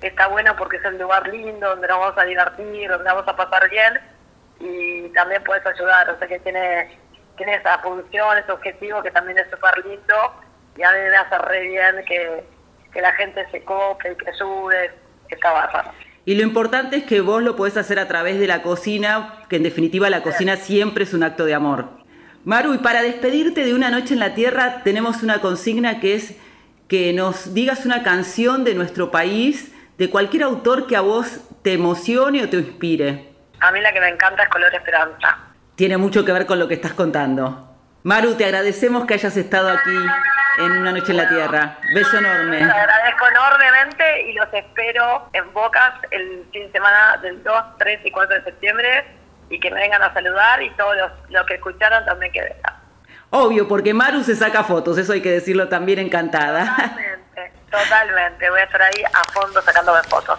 está buena porque es un lugar lindo, donde nos vamos a divertir, donde vamos a pasar bien y también puedes ayudar, o sea que tiene, tiene esa función, ese objetivo que también es súper lindo y a mí me hace re bien que, que la gente se cope y que que está bárbaro. Y lo importante es que vos lo podés hacer a través de la cocina, que en definitiva la cocina siempre es un acto de amor. Maru, y para despedirte de Una Noche en la Tierra tenemos una consigna que es que nos digas una canción de nuestro país, de cualquier autor que a vos te emocione o te inspire. A mí la que me encanta es Color Esperanza. Tiene mucho que ver con lo que estás contando. Maru, te agradecemos que hayas estado aquí en Una Noche en la Tierra. Beso enorme. Les agradezco enormemente y los espero en Bocas el fin de semana del 2, 3 y 4 de septiembre y que me vengan a saludar y todos los, los que escucharon también que vengan. Obvio, porque Maru se saca fotos, eso hay que decirlo también encantada. Totalmente, totalmente. Voy a estar ahí a fondo sacándome fotos.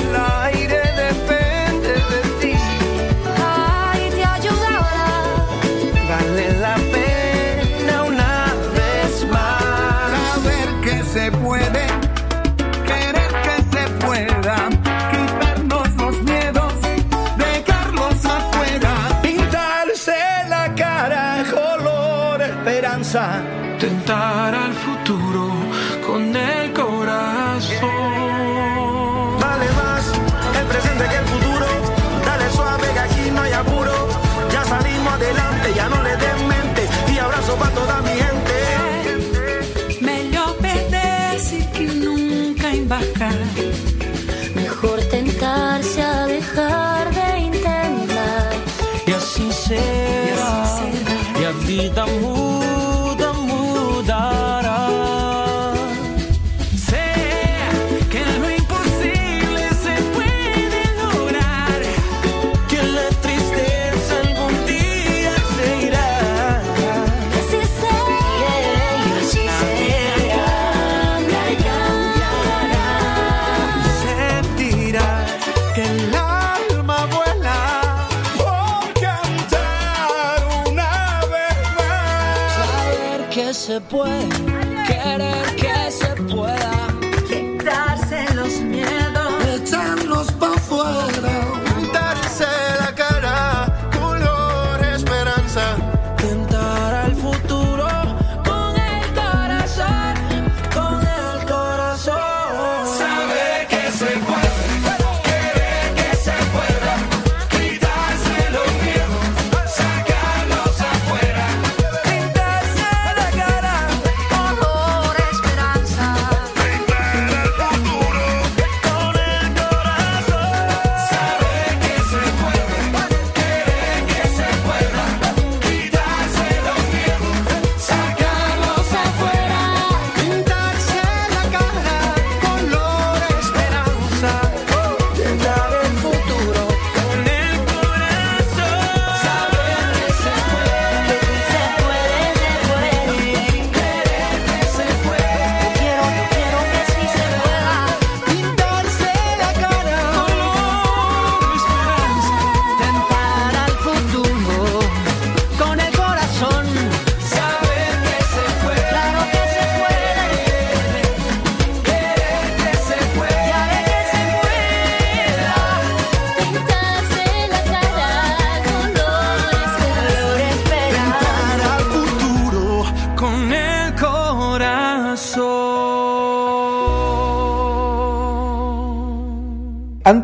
esperanza. Tentar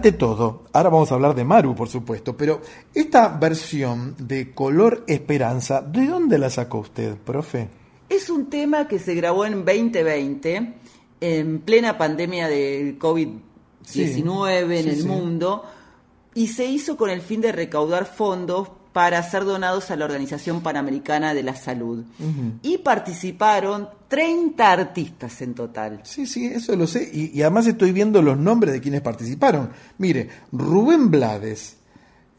Ante todo, ahora vamos a hablar de Maru, por supuesto, pero esta versión de Color Esperanza, ¿de dónde la sacó usted, profe? Es un tema que se grabó en 2020, en plena pandemia del COVID-19 Sí, en sí, el sí. mundo, y se hizo con el fin de recaudar fondos para ser donados a la Organización Panamericana de la Salud. Y participaron 30 artistas en total. Sí, sí, eso lo sé. Y, y además estoy viendo los nombres de quienes participaron. Mire, Rubén Blades,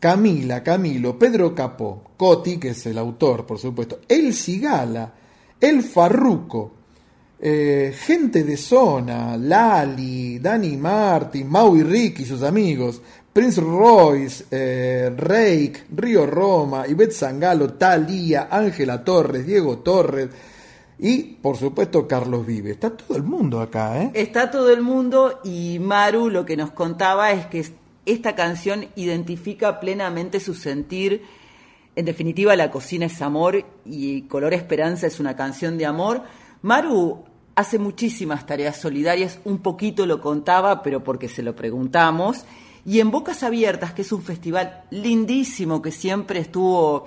Camila, Camilo, Pedro Capó, Coti, que es el autor, por supuesto, El Cigala, El Farruco, eh, gente de zona, Lali, Dani Martin, Mau y Ricky y sus amigos, Prince Royce, eh, Reik, Río Roma, Ivette Sangalo, Talía, Ángela Torres, Diego Torres y, por supuesto, Carlos Vive. Está todo el mundo acá, ¿eh? Está todo el mundo y Maru lo que nos contaba es que esta canción identifica plenamente su sentir. En definitiva, la cocina es amor y Color Esperanza es una canción de amor. Maru hace muchísimas tareas solidarias, un poquito lo contaba, pero porque se lo preguntamos. Y en Bocas Abiertas, que es un festival lindísimo que siempre estuvo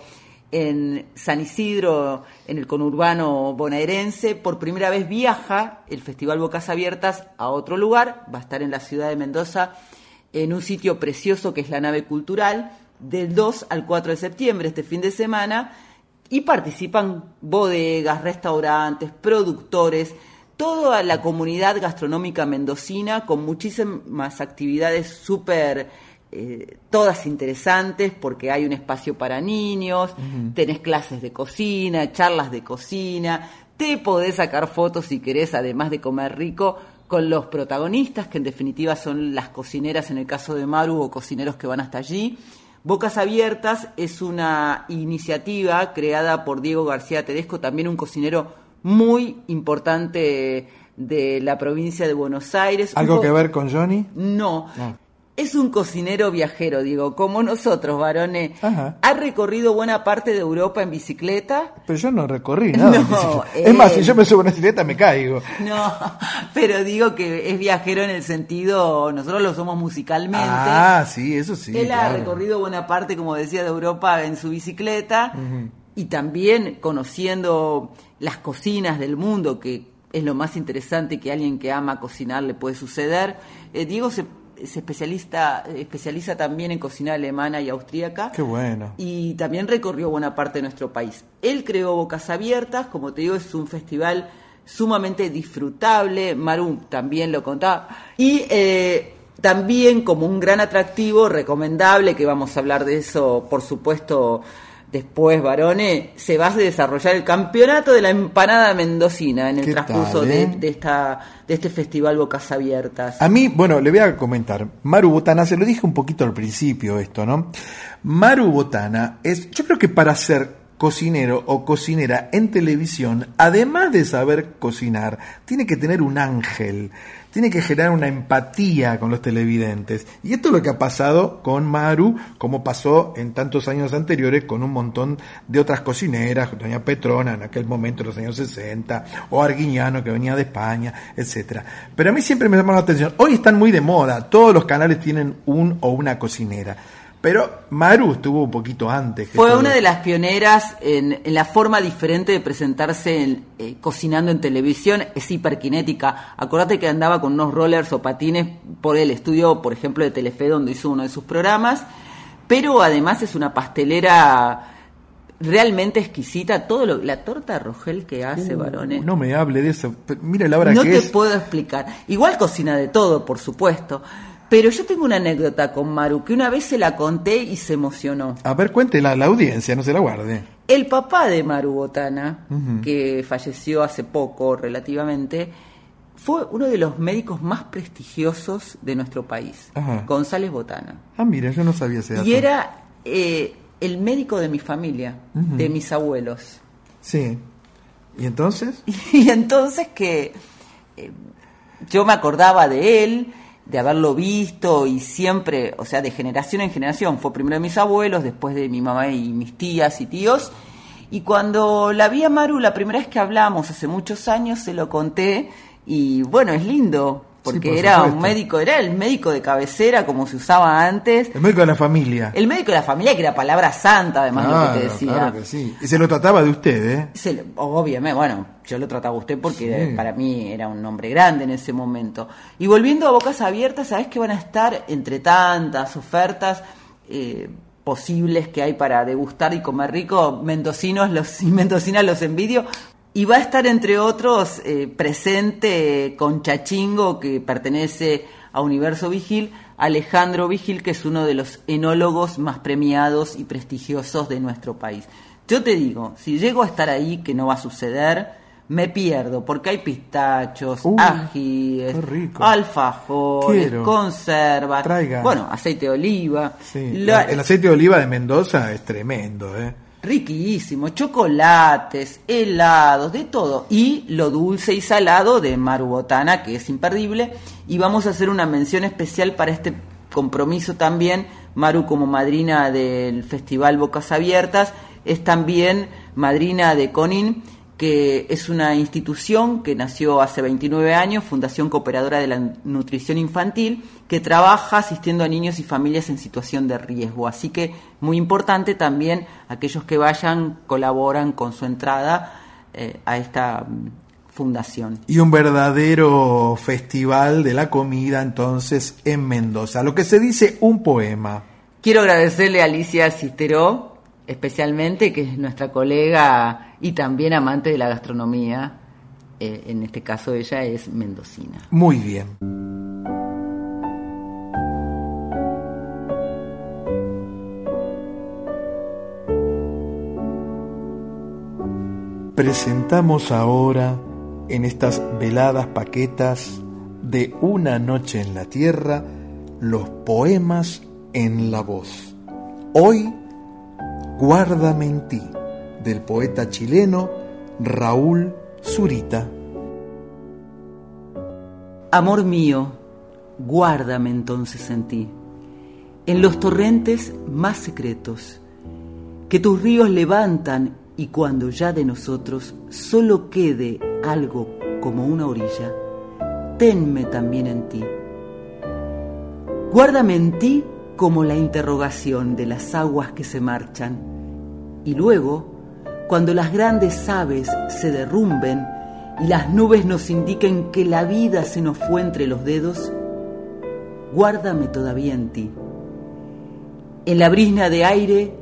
en San Isidro, en el conurbano bonaerense, por primera vez viaja el Festival Bocas Abiertas a otro lugar, va a estar en la ciudad de Mendoza, en un sitio precioso que es la nave cultural, del 2 al 4 de septiembre, este fin de semana, y participan bodegas, restaurantes, productores, toda la comunidad gastronómica mendocina con muchísimas actividades súper, eh, todas interesantes, porque hay un espacio para niños, Ujú. tenés clases de cocina, charlas de cocina, te podés sacar fotos si querés, además de comer rico, con los protagonistas, que en definitiva son las cocineras en el caso de Maru o cocineros que van hasta allí. Bocas Abiertas es una iniciativa creada por Diego García Tedesco, también un cocinero muy importante de la provincia de Buenos Aires. ¿Algo que ver con Johnny? No. No. Es un cocinero viajero, digo, como nosotros, varones. Ajá. Ha recorrido buena parte de Europa en bicicleta. Pero yo no recorrí nada. No, es más, si yo me subo a una bicicleta me caigo. No, pero digo que es viajero en el sentido, nosotros lo somos musicalmente. Ah, sí, eso sí. Él ha recorrido buena parte, como decía, de Europa en su bicicleta y también conociendo las cocinas del mundo, que es lo más interesante que a alguien que ama cocinar le puede suceder. Eh, Diego se, se especialista, especializa también en cocina alemana y austríaca. Qué bueno. Y también recorrió buena parte de nuestro país. Él creó Bocas Abiertas, como te digo, es un festival sumamente disfrutable. Maru también lo contaba. Y eh, también como un gran atractivo, recomendable, que vamos a hablar de eso, por supuesto, después, varones, se va a desarrollar el campeonato de la empanada mendocina en el ¿Qué transcurso tal, de, eh? de esta, de este festival Bocas Abiertas. A mí, bueno, le voy a comentar. Maru Botana, se lo dije un poquito al principio esto, ¿no? Maru Botana es, yo creo que para ser cocinero o cocinera en televisión, además de saber cocinar, tiene que tener un ángel, tiene que generar una empatía con los televidentes. Y esto es lo que ha pasado con Maru, como pasó en tantos años anteriores con un montón de otras cocineras, doña Petrona en aquel momento, en los años 60, o Arguiñano que venía de España, etcétera. Pero a mí siempre me llama la atención, hoy están muy de moda, todos los canales tienen un o una cocinera. Pero Maru estuvo un poquito antes. que Fue todo. una de las pioneras en, en la forma diferente de presentarse en, eh, cocinando en televisión. Es hiperkinética. Acordate que andaba con unos rollers o patines por el estudio, por ejemplo, de Telefe, donde hizo uno de sus programas. Pero además es una pastelera realmente exquisita. Todo lo, la torta Rogel que hace, Uh, varones. No me hable de eso. Mira la hora No que te es. puedo explicar. Igual cocina de todo, por supuesto. Pero yo tengo una anécdota con Maru que una vez se la conté y se emocionó. A ver, cuéntela a la audiencia, no se la guarde. El papá de Maru Botana, que falleció hace poco relativamente, fue uno de los médicos más prestigiosos de nuestro país, Ajá. González Botana. Ah, mira, yo no sabía ese dato. Y era eh, el médico de mi familia, de mis abuelos. Sí. ¿Y entonces? Y entonces que eh, yo me acordaba de él, de haberlo visto y siempre, o sea, de generación en generación. Fue primero de mis abuelos, después de mi mamá y mis tías y tíos. Y cuando la vi a Maru, la primera vez que hablamos, hace muchos años, se lo conté. Y bueno, es lindo, porque por era supuesto. un médico, era el médico de cabecera, como se usaba antes. El médico de la familia. El médico de la familia, que era palabra santa, además, lo que te decía. claro que sí. Y se lo trataba de usted, ¿eh? Se le- obviamente, bueno, yo lo trataba a usted porque Sí. para mí era un nombre grande en ese momento. Y volviendo a Bocas Abiertas, sabes que van a estar entre tantas ofertas eh, posibles que hay para degustar y comer rico, mendocinos los, y mendocinas los envidio. Y va a estar, entre otros, eh, presente con Chachingo, que pertenece a Universo Vigil, Alejandro Vigil, que es uno de los enólogos más premiados y prestigiosos de nuestro país. Yo te digo, si llego a estar ahí, que no va a suceder, me pierdo, porque hay pistachos, Uh, ajíes, alfajores, Quiero. conservas, Traiga. bueno, aceite de oliva, Sí. la- el aceite de oliva de Mendoza es tremendo, ¿eh? Riquísimo, chocolates, helados, de todo. Y lo dulce y salado de Marubotana, que es imperdible. Y vamos a hacer una mención especial para este compromiso también. Maru como madrina del Festival Bocas Abiertas, es también madrina de CONIN, que es una institución que nació hace 29 años, Fundación Cooperadora de la Nutrición Infantil, que trabaja asistiendo a niños y familias en situación de riesgo. Así que muy importante también aquellos que vayan colaboran con su entrada eh, a esta mm, fundación. Y un verdadero festival de la comida entonces en Mendoza. Lo que se dice un poema. Quiero agradecerle a Alicia Cisteró, especialmente, que es nuestra colega y también amante de la gastronomía. Eh, en este caso ella es mendocina. Muy bien. Presentamos ahora en estas veladas paquetas de Una noche en la tierra los poemas en la voz. Hoy, Guárdame en ti, del poeta chileno Raúl Zurita. Amor mío, guárdame entonces en ti. en los torrentes más secretos, que tus ríos levantan y cuando ya de nosotros solo quede algo como una orilla, tenme también en ti. Guárdame en ti como la interrogación de las aguas que se marchan, y luego, cuando las grandes aves se derrumben y las nubes nos indiquen que la vida se nos fue entre los dedos, guárdame todavía en ti. En la brisna de aire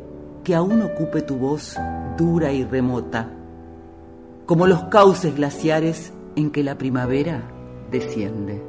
que aún ocupe tu voz dura y remota, como los cauces glaciares en que la primavera desciende.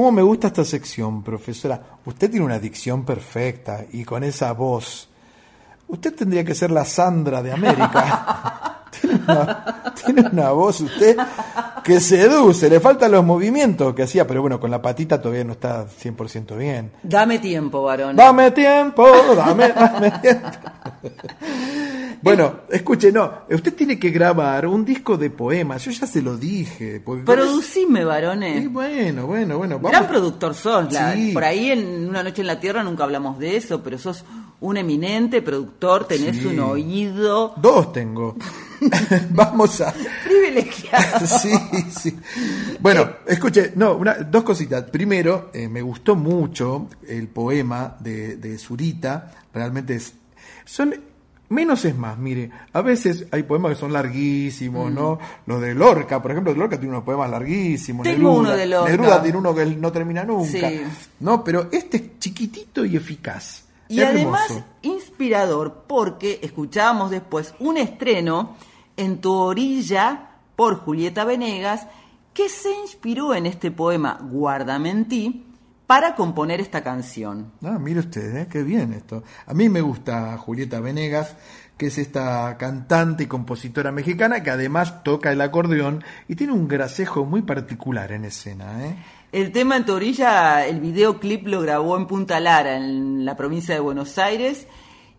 ¿Cómo me gusta esta sección, profesora? Usted tiene una dicción perfecta y con esa voz. Usted tendría que ser la Sandra de América. tiene, una, tiene una voz usted que seduce. Le faltan los movimientos que hacía, pero bueno, con la patita todavía no está 100% bien. Dame tiempo, varón. Dame tiempo, dame, dame tiempo. Bueno, escuche, no, usted tiene que grabar un disco de poemas, yo ya se lo dije. porque Producime, varones. Y bueno, bueno, bueno. vamos- Gran productor sos. la- Sí. Por ahí en Una Noche en la Tierra nunca hablamos de eso, pero sos un eminente productor, tenés Sí. un oído Dos tengo. Vamos a. privilegiado. Sí, sí. Bueno, escuche, no, una, dos cositas. Primero, eh, me gustó mucho el poema de, de Zurita. Realmente es. Son Menos es más, mire, a veces hay poemas que son larguísimos, Mm. ¿no? Los de Lorca, por ejemplo, Lorca tiene unos poemas larguísimos. Tengo Neruda, uno de Lorca. Neruda tiene uno que no termina nunca. Sí. No, pero este es chiquitito y eficaz. Y Hermoso. además inspirador porque escuchábamos después un estreno en Tu orilla por Julieta Venegas que se inspiró en este poema Guárdame en ti para componer esta canción. Ah, mire usted, ¿eh? qué bien esto. A mí me gusta Julieta Venegas, que es esta cantante y compositora mexicana que además toca el acordeón y tiene un gracejo muy particular en escena. ¿eh? El tema en tu orilla, el videoclip lo grabó en Punta Lara, en la provincia de Buenos Aires,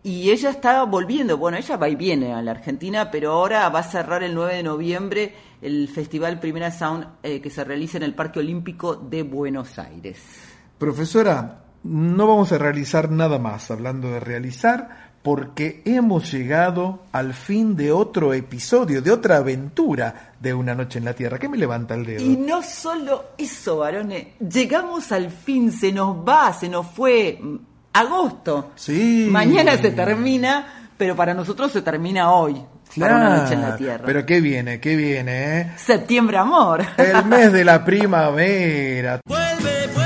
y ella está volviendo, bueno, ella va y viene a la Argentina, pero ahora va a cerrar el 9 de noviembre el festival Primera Sound eh, que se realiza en el Parque Olímpico de Buenos Aires. Profesora, no vamos a realizar nada más hablando de realizar porque hemos llegado al fin de otro episodio, de otra aventura de Una Noche en la Tierra. ¿Qué me levanta el dedo? Y no solo eso, varones, llegamos al fin, se nos va, se nos fue mm, agosto. Sí. Mañana se termina, pero para nosotros se termina hoy, para una noche en la Tierra. Pero qué viene, qué viene, ¿eh? Septiembre, amor. El mes de la primavera. Vuelve, vuelve,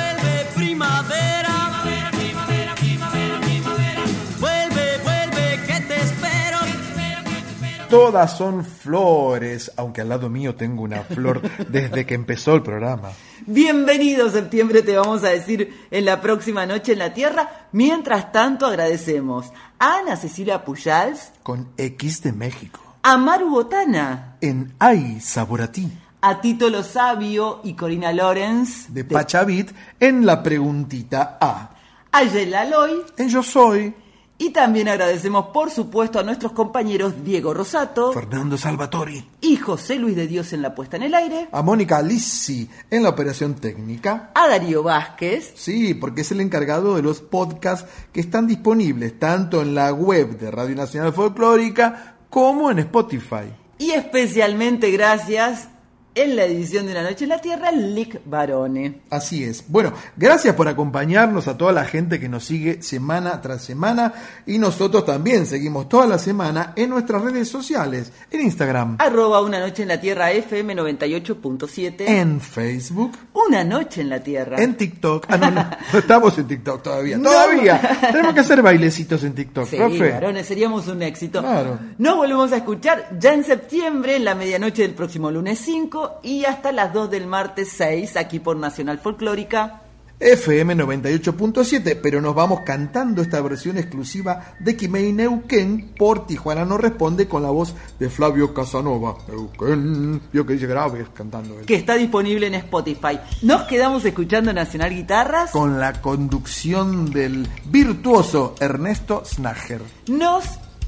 Todas son flores, aunque al lado mío tengo una flor desde que empezó el programa. Bienvenido septiembre, te vamos a decir en la próxima noche en la Tierra. Mientras tanto, agradecemos a Ana Cecilia Pujals, Con X de México. a Maru Botana, En Ay, Sabor a ti. a Tito Lo Sabio y Corina Lorenz, De Pachavit en la preguntita A. a Yela Loy, En Yo Soy. Y también agradecemos, por supuesto, a nuestros compañeros Diego Rosato Fernando Salvatori. y José Luis de Dios en la puesta en el aire, A Mónica Lissi en la operación técnica. a Darío Vázquez, Sí, porque es el encargado de los podcasts que están disponibles tanto en la web de Radio Nacional Folclórica como en Spotify. y especialmente gracias en la edición de Una Noche en la Tierra, Lick Barone. Así es. Bueno, gracias por acompañarnos a toda la gente que nos sigue semana tras semana y nosotros también seguimos toda la semana en nuestras redes sociales, en Instagram, Arroba Una Noche en la Tierra FM 98.7. en Facebook, Una Noche en la Tierra. en TikTok. Ah, no, no, no estamos en TikTok todavía. No. Todavía. Tenemos que hacer bailecitos en TikTok, Sí, profe. varones, seríamos un éxito. Claro. Nos volvemos a escuchar ya en septiembre, en la medianoche del próximo lunes 5 y hasta las 2 del martes 6, aquí por Nacional Folclórica. FM 98.7, pero nos vamos cantando esta versión exclusiva de Kimei Neuquén por Tijuana no responde con la voz de Flavio Casanova. Neuquén, yo que dice grave cantando él. que está disponible en Spotify. Nos quedamos escuchando Nacional Guitarras. Con la conducción del virtuoso Ernesto Snager. Nos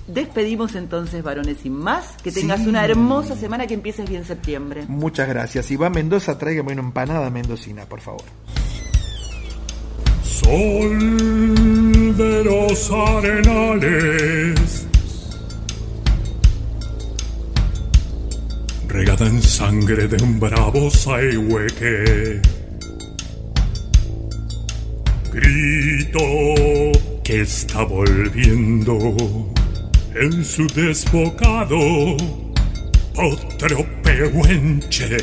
despedimos entonces, varones, sin más. Que tengas Sí. una hermosa semana, que empieces bien septiembre. Muchas gracias. Y va a Mendoza, tráigame una empanada mendocina, por favor. Sol de los arenales, regada en sangre de un bravo saihueque. Grito que está volviendo en su desbocado otro pehuenche.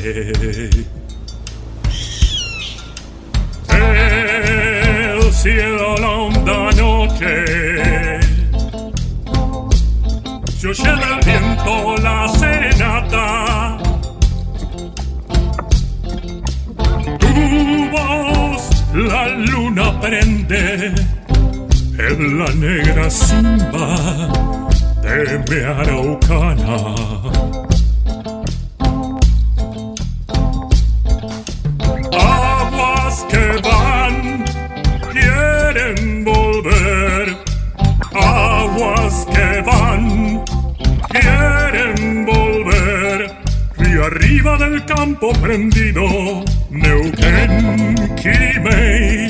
El cielo la honda noche se oye del viento la serenata tu voz la luna prende en la negra simba de mi araucana aguas que van quieren volver. Aguas que van quieren volver. Río arriba del campo prendido Neuquén Quimei